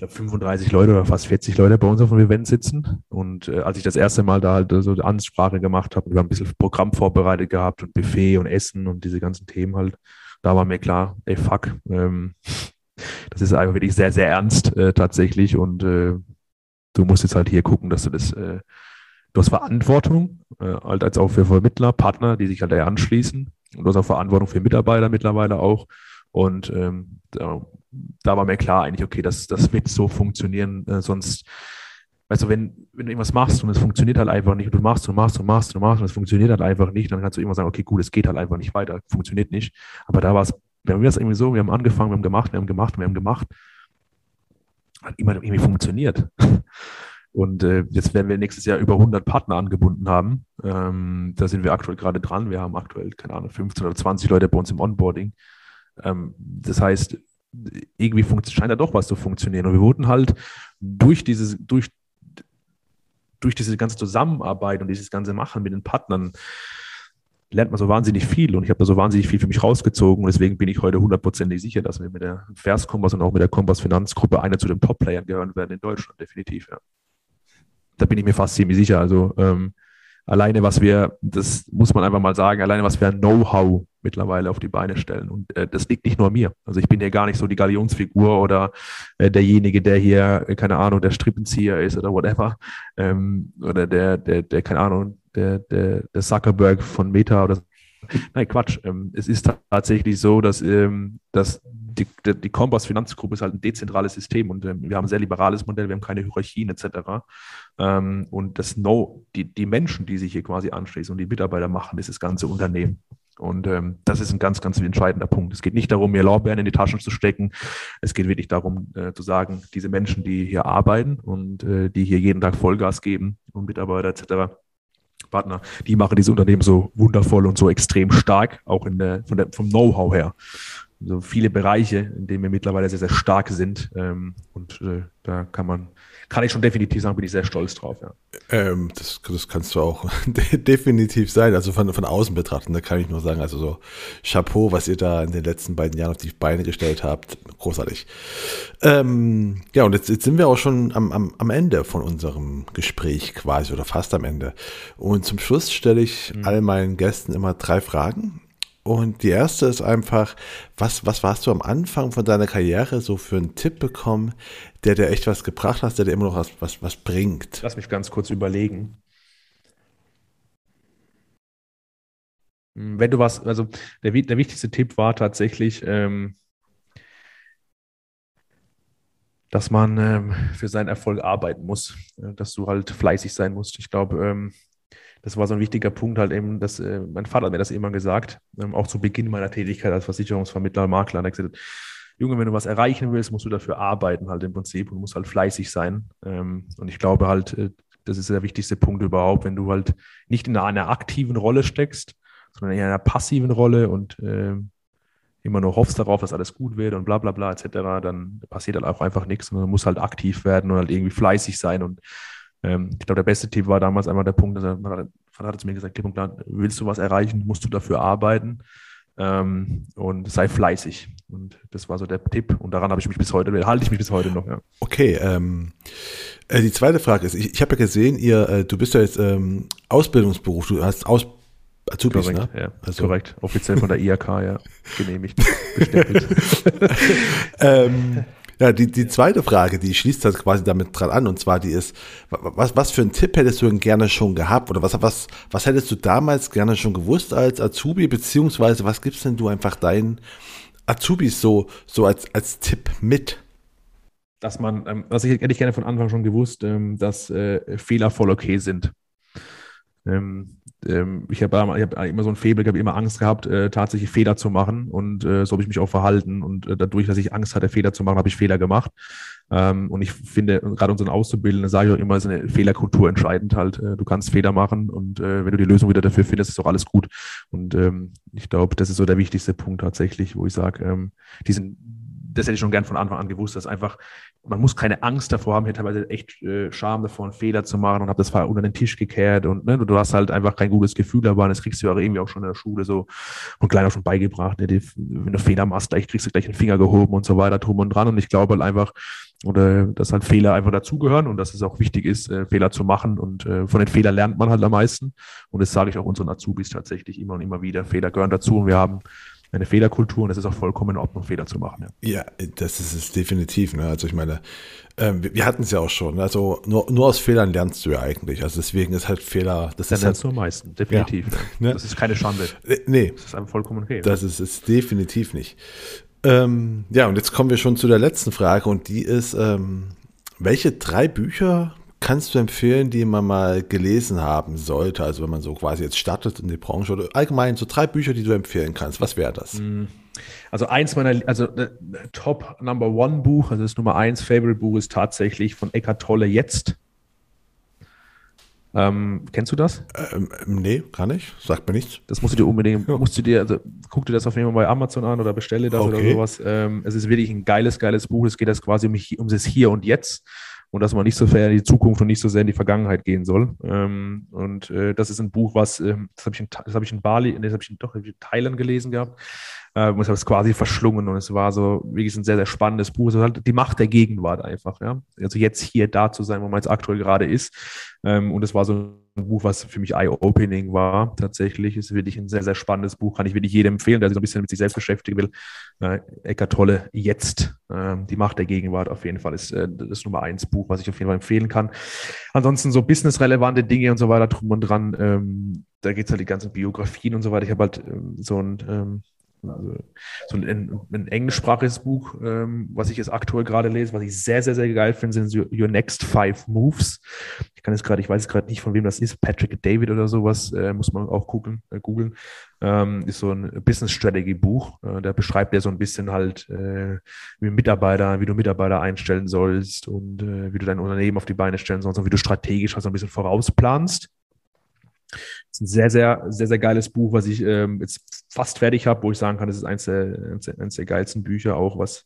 glaube, 35 Leute oder fast 40 Leute bei uns auf dem Event sitzen. Und äh, als ich das erste Mal da halt so Ansprache gemacht habe, wir haben ein bisschen Programm vorbereitet gehabt und Buffet und Essen und diese ganzen Themen halt, da war mir klar, ey, fuck, ähm, das ist einfach wirklich sehr, sehr ernst äh, tatsächlich und äh, du musst jetzt halt hier gucken, dass du das, äh, du hast Verantwortung, äh, halt als auch für Vermittler, Partner, die sich halt eher anschließen Und du hast auch Verantwortung für Mitarbeiter mittlerweile auch. Und ähm, da, da, war mir klar eigentlich, okay, das, das wird so funktionieren, äh, sonst, weißt du, wenn, wenn du irgendwas machst und es funktioniert halt einfach nicht, und du machst und machst und machst und machst und es funktioniert halt einfach nicht, dann kannst du immer sagen, okay, gut, es geht halt einfach nicht weiter, funktioniert nicht. Aber da war es, war es irgendwie so, wir haben angefangen, wir haben gemacht, wir haben gemacht, wir haben gemacht, hat immer irgendwie funktioniert. Und äh, jetzt werden wir nächstes Jahr über 100 Partner angebunden haben. Ähm, da sind wir aktuell gerade dran. Wir haben aktuell, keine Ahnung, 15 oder 20 Leute bei uns im Onboarding. Ähm, das heißt, irgendwie scheint da doch was zu funktionieren. Und wir wurden halt durch dieses, durch, durch diese ganze Zusammenarbeit und dieses ganze Machen mit den Partnern lernt man so wahnsinnig viel und ich habe da so wahnsinnig viel für mich rausgezogen und deswegen bin ich heute hundertprozentig sicher, dass wir mit der Verskompass und auch mit der Kompass Finanzgruppe einer zu den Top-Playern gehören werden in Deutschland, definitiv, ja. Da bin ich mir fast ziemlich sicher. Also ähm, alleine was wir, das muss man einfach mal sagen, alleine was wir an Know-how mittlerweile auf die Beine stellen. Und äh, das liegt nicht nur an mir. Also ich bin hier gar nicht so die Galionsfigur oder äh, derjenige, der hier, äh, keine Ahnung, der Strippenzieher ist oder whatever. Ähm, oder der, der, der, keine Ahnung, der, der, der Zuckerberg von Meta oder Nein, Quatsch. Ähm, es ist tatsächlich so, dass, ähm, dass die, die Kompass Finanzgruppe ist halt ein dezentrales System und ähm, wir haben ein sehr liberales Modell, wir haben keine Hierarchien etc. Ähm, und das No, die, die Menschen, die sich hier quasi anschließen und die Mitarbeiter machen, ist das ganze Unternehmen. Und ähm, das ist ein ganz, ganz entscheidender Punkt. Es geht nicht darum, mir Lorbeeren in die Taschen zu stecken. Es geht wirklich darum, äh, zu sagen, diese Menschen, die hier arbeiten und äh, die hier jeden Tag Vollgas geben und Mitarbeiter etc., Partner, die machen diese Unternehmen so wundervoll und so extrem stark, auch in der, von der, vom Know-how her so viele Bereiche, in denen wir mittlerweile sehr, sehr stark sind. Ähm, und äh, da kann man, kann ich schon definitiv sagen, bin ich sehr stolz drauf. Ja. Ähm, das, das kannst du auch definitiv sein. Also von, von außen betrachten, da kann ich nur sagen, also so Chapeau, was ihr da in den letzten beiden Jahren auf die Beine gestellt habt. Großartig. Ähm, ja, und jetzt, jetzt sind wir auch schon am, am, am Ende von unserem Gespräch quasi oder fast am Ende. Und zum Schluss stelle ich mhm. all meinen Gästen immer drei Fragen und die erste ist einfach, was, was warst du am Anfang von deiner Karriere so für einen Tipp bekommen, der dir echt was gebracht hat, der dir immer noch was, was, was bringt? Lass mich ganz kurz überlegen. Hm, wenn du was, also der, der wichtigste Tipp war tatsächlich, ähm, dass man ähm, für seinen Erfolg arbeiten muss, dass du halt fleißig sein musst. Ich glaube, ähm, das war so ein wichtiger Punkt halt eben, dass äh, mein Vater hat mir das immer gesagt, ähm, auch zu Beginn meiner Tätigkeit als Versicherungsvermittler, Makler, und er gesagt, Junge, wenn du was erreichen willst, musst du dafür arbeiten halt im Prinzip und musst halt fleißig sein. Ähm, und ich glaube halt, äh, das ist der wichtigste Punkt überhaupt, wenn du halt nicht in einer aktiven Rolle steckst, sondern in einer passiven Rolle und äh, immer nur hoffst darauf, dass alles gut wird und bla bla bla etc., dann passiert halt auch einfach nichts. Man muss halt aktiv werden und halt irgendwie fleißig sein und ähm, ich glaube, der beste Tipp war damals einmal der Punkt, dass er, man hat, hat zu mir gesagt, klipp und klar, willst du was erreichen, musst du dafür arbeiten ähm, und sei fleißig. Und das war so der Tipp und daran habe ich mich bis heute, halte ich mich bis heute noch. Ja. Okay, ähm, äh, die zweite Frage ist, ich, ich habe ja gesehen, ihr, äh, du bist ja jetzt ähm, Ausbildungsberuf, du hast Aus Azubis, korrekt, ne? ja, also. korrekt. Offiziell von der IHK, ja, genehmigt, ähm, ja, die, die zweite Frage, die schließt halt quasi damit dran an, und zwar die ist, was, was für einen Tipp hättest du denn gerne schon gehabt? Oder was, was, was hättest du damals gerne schon gewusst als Azubi, beziehungsweise was gibst denn du einfach deinen Azubis so, so als, als Tipp mit? Dass man, ähm, was ich hätte ich gerne von Anfang schon gewusst, ähm, dass äh, Fehler voll okay sind. Ähm, ähm, ich habe hab immer so ein Faible, ich habe immer Angst gehabt, äh, tatsächlich Fehler zu machen und äh, so habe ich mich auch verhalten und äh, dadurch, dass ich Angst hatte, Fehler zu machen, habe ich Fehler gemacht. Ähm, und ich finde, gerade unseren Auszubildenden sage ich auch immer, ist eine Fehlerkultur entscheidend halt. Äh, du kannst Fehler machen und äh, wenn du die Lösung wieder dafür findest, ist doch alles gut. Und ähm, ich glaube, das ist so der wichtigste Punkt tatsächlich, wo ich sage, ähm, diesen das hätte ich schon gern von Anfang an gewusst, dass einfach, man muss keine Angst davor haben, ich teilweise echt äh, Scham davor, einen Fehler zu machen und habe das unter den Tisch gekehrt und ne, du hast halt einfach kein gutes Gefühl dabei und das kriegst du ja irgendwie auch schon in der Schule so und kleiner schon beigebracht, ne, die, wenn du Fehler machst, gleich kriegst du gleich einen Finger gehoben und so weiter, drum und dran und ich glaube halt einfach, oder dass halt Fehler einfach dazugehören und dass es auch wichtig ist, äh, Fehler zu machen und äh, von den Fehlern lernt man halt am meisten und das sage ich auch unseren Azubis tatsächlich immer und immer wieder, Fehler gehören dazu und wir haben eine Fehlerkultur und es ist auch vollkommen in Ordnung, Fehler zu machen. Ja, ja das ist es definitiv. Ne? Also ich meine, ähm, wir, wir hatten es ja auch schon. Also nur, nur aus Fehlern lernst du ja eigentlich. Also deswegen ist halt Fehler. Das Dann ist lernst halt, du am meisten, definitiv. Ja. Ne? Das ist keine Schande. Äh, nee. Das ist einfach vollkommen okay. Das ist es definitiv nicht. Ähm, ja, und jetzt kommen wir schon zu der letzten Frage und die ist, ähm, welche drei Bücher kannst du empfehlen, die man mal gelesen haben sollte? Also wenn man so quasi jetzt startet in die Branche oder allgemein so drei Bücher, die du empfehlen kannst. Was wäre das? Mm. Also eins meiner, also äh, Top Number One Buch, also das Nummer eins Favorite Buch ist tatsächlich von Eckart Tolle jetzt. Ähm, kennst du das? Ähm, nee, gar nicht. Sagt mir nichts. Das musst du dir unbedingt, ja. musst du dir, also guck dir das auf jeden Fall bei Amazon an oder bestelle das okay. oder sowas. Ähm, es ist wirklich ein geiles, geiles Buch. Es geht das quasi um, um das Hier und Jetzt und dass man nicht so sehr in die Zukunft und nicht so sehr in die Vergangenheit gehen soll. Ähm, und äh, das ist ein Buch, was, äh, das habe ich, in, das hab ich in Bali, das habe ich in, doch in Thailand gelesen gehabt. Äh, und ich habe es quasi verschlungen und es war so wirklich ein sehr, sehr spannendes Buch. Also halt die Macht der Gegenwart einfach, ja. Also jetzt hier da zu sein, wo man jetzt aktuell gerade ist. Ähm, und es war so ein Buch, was für mich eye-opening war. Tatsächlich ist wirklich ein sehr, sehr spannendes Buch. Kann ich wirklich jedem empfehlen, der sich so ein bisschen mit sich selbst beschäftigen will. Äh, Eckart Tolle, jetzt. Äh, die Macht der Gegenwart auf jeden Fall ist äh, das Nummer eins Buch, was ich auf jeden Fall empfehlen kann. Ansonsten so businessrelevante Dinge und so weiter drum und dran. Ähm, da geht es halt die ganzen Biografien und so weiter. Ich habe halt ähm, so ein ähm, also so ein, ein englischsprachiges Buch, ähm, was ich jetzt aktuell gerade lese, was ich sehr, sehr, sehr geil finde, sind Your Next Five Moves. Ich kann es gerade, ich weiß gerade nicht, von wem das ist, Patrick David oder sowas, äh, muss man auch gucken, äh, googeln. Ähm, ist so ein Business Strategy Buch. Äh, da beschreibt er so ein bisschen halt, äh, wie Mitarbeiter, wie du Mitarbeiter einstellen sollst und äh, wie du dein Unternehmen auf die Beine stellen sollst und wie du strategisch halt so ein bisschen vorausplanst. Das ist ein sehr, sehr, sehr, sehr geiles Buch, was ich ähm, jetzt fast fertig habe, wo ich sagen kann, das ist eines der, eines der geilsten Bücher, auch was,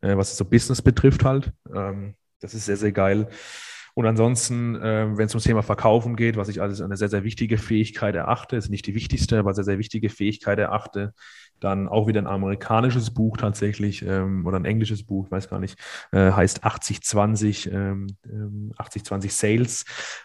äh, was so Business betrifft halt. Ähm, das ist sehr, sehr geil. Und ansonsten, äh, wenn es ums Thema Verkaufen geht, was ich als eine sehr, sehr wichtige Fähigkeit erachte, ist nicht die wichtigste, aber sehr, sehr wichtige Fähigkeit erachte, dann auch wieder ein amerikanisches Buch tatsächlich ähm, oder ein englisches Buch, weiß gar nicht, äh, heißt 80-20, ähm, 80-20 ähm, Sales.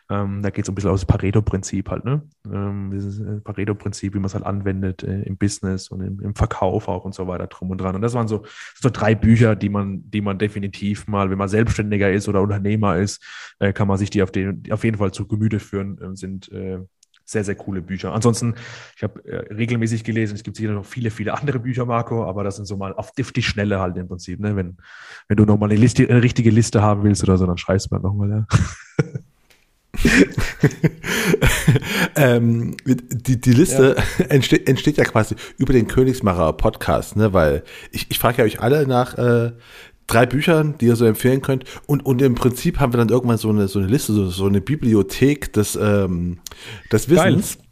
Ähm, da geht es ein bisschen aus dem Pareto-Prinzip halt, ne? Ähm, dieses äh, Pareto-Prinzip, wie man es halt anwendet äh, im Business und im, im, Verkauf auch und so weiter drum und dran. Und das waren so, so drei Bücher, die man, die man definitiv mal, wenn man Selbstständiger ist oder Unternehmer ist, äh, kann man sich die auf, den, auf jeden Fall zu Gemüte führen, äh, sind äh, sehr, sehr coole Bücher. Ansonsten, ich habe äh, regelmäßig gelesen, es gibt sicher noch viele, viele andere Bücher, Marco, aber das sind so mal auf die Schnelle halt im Prinzip. Ne? Wenn, wenn du nochmal eine, Liste, eine richtige Liste haben willst oder so, dann schreibst du mal nochmal. Ja. ähm, die, die Liste ja. entsteht, entsteht ja quasi über den Königsmacher Podcast, ne? weil ich, ich frage ja euch alle nach äh, drei Büchern, die ihr so empfehlen könnt. Und, und im Prinzip haben wir dann irgendwann so eine, so eine Liste, so, so eine Bibliothek des, ähm, des Wissens. Geil.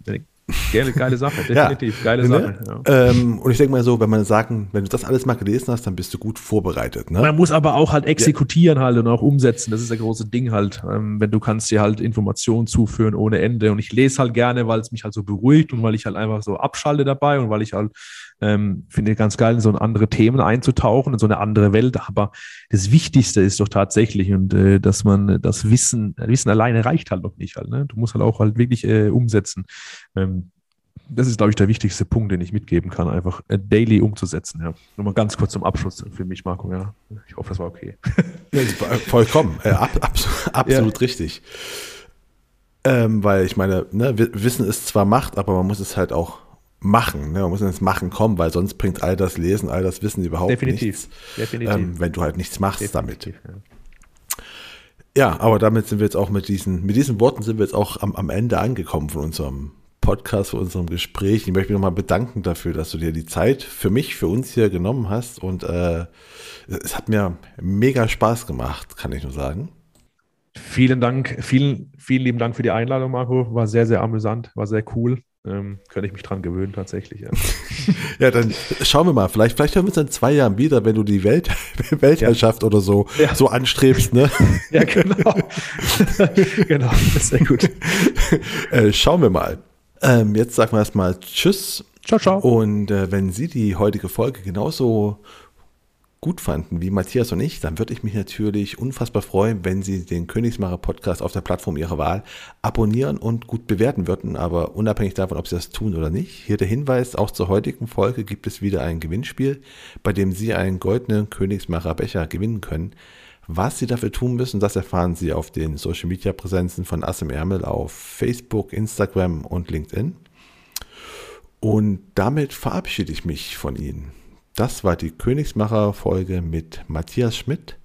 Geile, geile Sache, definitiv, ja, geile ne? Sache. Ja. Ähm, und ich denke mal so, wenn man sagen, wenn du das alles mal gelesen hast, dann bist du gut vorbereitet. Ne? Man muss aber auch halt exekutieren halt und auch umsetzen. Das ist der große Ding halt. Ähm, wenn du kannst dir halt Informationen zuführen ohne Ende. Und ich lese halt gerne, weil es mich halt so beruhigt und weil ich halt einfach so abschalte dabei und weil ich halt ähm, finde ganz geil, in so andere Themen einzutauchen, in so eine andere Welt. Aber das Wichtigste ist doch tatsächlich und äh, dass man das Wissen, Wissen alleine reicht halt noch nicht halt. Ne? Du musst halt auch halt wirklich äh, umsetzen. Ähm, das ist, glaube ich, der wichtigste Punkt, den ich mitgeben kann, einfach äh, daily umzusetzen. Ja. Nur mal ganz kurz zum Abschluss für mich, Marco. Ja. Ich hoffe, das war okay. Vollkommen. Äh, ab, ab, absolut ja. richtig. Ähm, weil ich meine, ne, Wissen ist zwar Macht, aber man muss es halt auch machen. Ne? Man muss ins Machen kommen, weil sonst bringt all das Lesen, all das Wissen überhaupt Definitiv. nichts. Definitiv. Ähm, wenn du halt nichts machst Definitiv, damit. Ja. ja. aber damit sind wir jetzt auch mit diesen, mit diesen Worten sind wir jetzt auch am, am Ende angekommen von unserem Podcast, von unserem Gespräch. Ich möchte mich nochmal bedanken dafür, dass du dir die Zeit für mich, für uns hier genommen hast. Und äh, es hat mir mega Spaß gemacht, kann ich nur sagen. Vielen Dank, vielen, vielen lieben Dank für die Einladung, Marco. War sehr, sehr amüsant, war sehr cool. Ähm, könnte ich mich dran gewöhnen, tatsächlich. Ja. ja, dann schauen wir mal. Vielleicht, vielleicht hören wir uns in zwei Jahren wieder, wenn du die Welt, Weltherrschaft ja. oder so, ja. so anstrebst. Ne? ja, genau. genau, sehr gut. Äh, schauen wir mal. Ähm, jetzt sagen wir erstmal Tschüss. Ciao, ciao. Und äh, wenn Sie die heutige Folge genauso gut fanden, wie Matthias und ich, dann würde ich mich natürlich unfassbar freuen, wenn Sie den Königsmacher Podcast auf der Plattform Ihrer Wahl abonnieren und gut bewerten würden. Aber unabhängig davon, ob Sie das tun oder nicht, hier der Hinweis, auch zur heutigen Folge gibt es wieder ein Gewinnspiel, bei dem Sie einen goldenen Königsmacher Becher gewinnen können. Was Sie dafür tun müssen, das erfahren Sie auf den Social Media Präsenzen von Ass im Ärmel auf Facebook, Instagram und LinkedIn. Und damit verabschiede ich mich von Ihnen. Das war die Königsmacher-Folge mit Matthias Schmidt.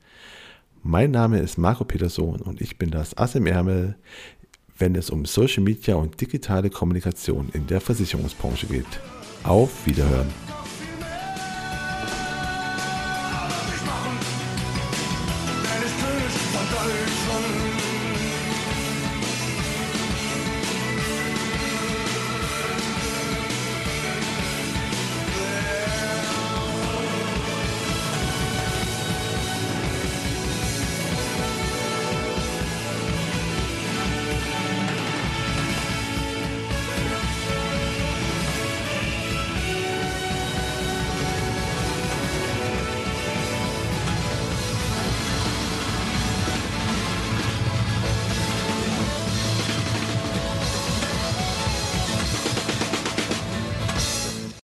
Mein Name ist Marco Peterson und ich bin das Ass im Ärmel, wenn es um Social Media und digitale Kommunikation in der Versicherungsbranche geht. Auf Wiederhören.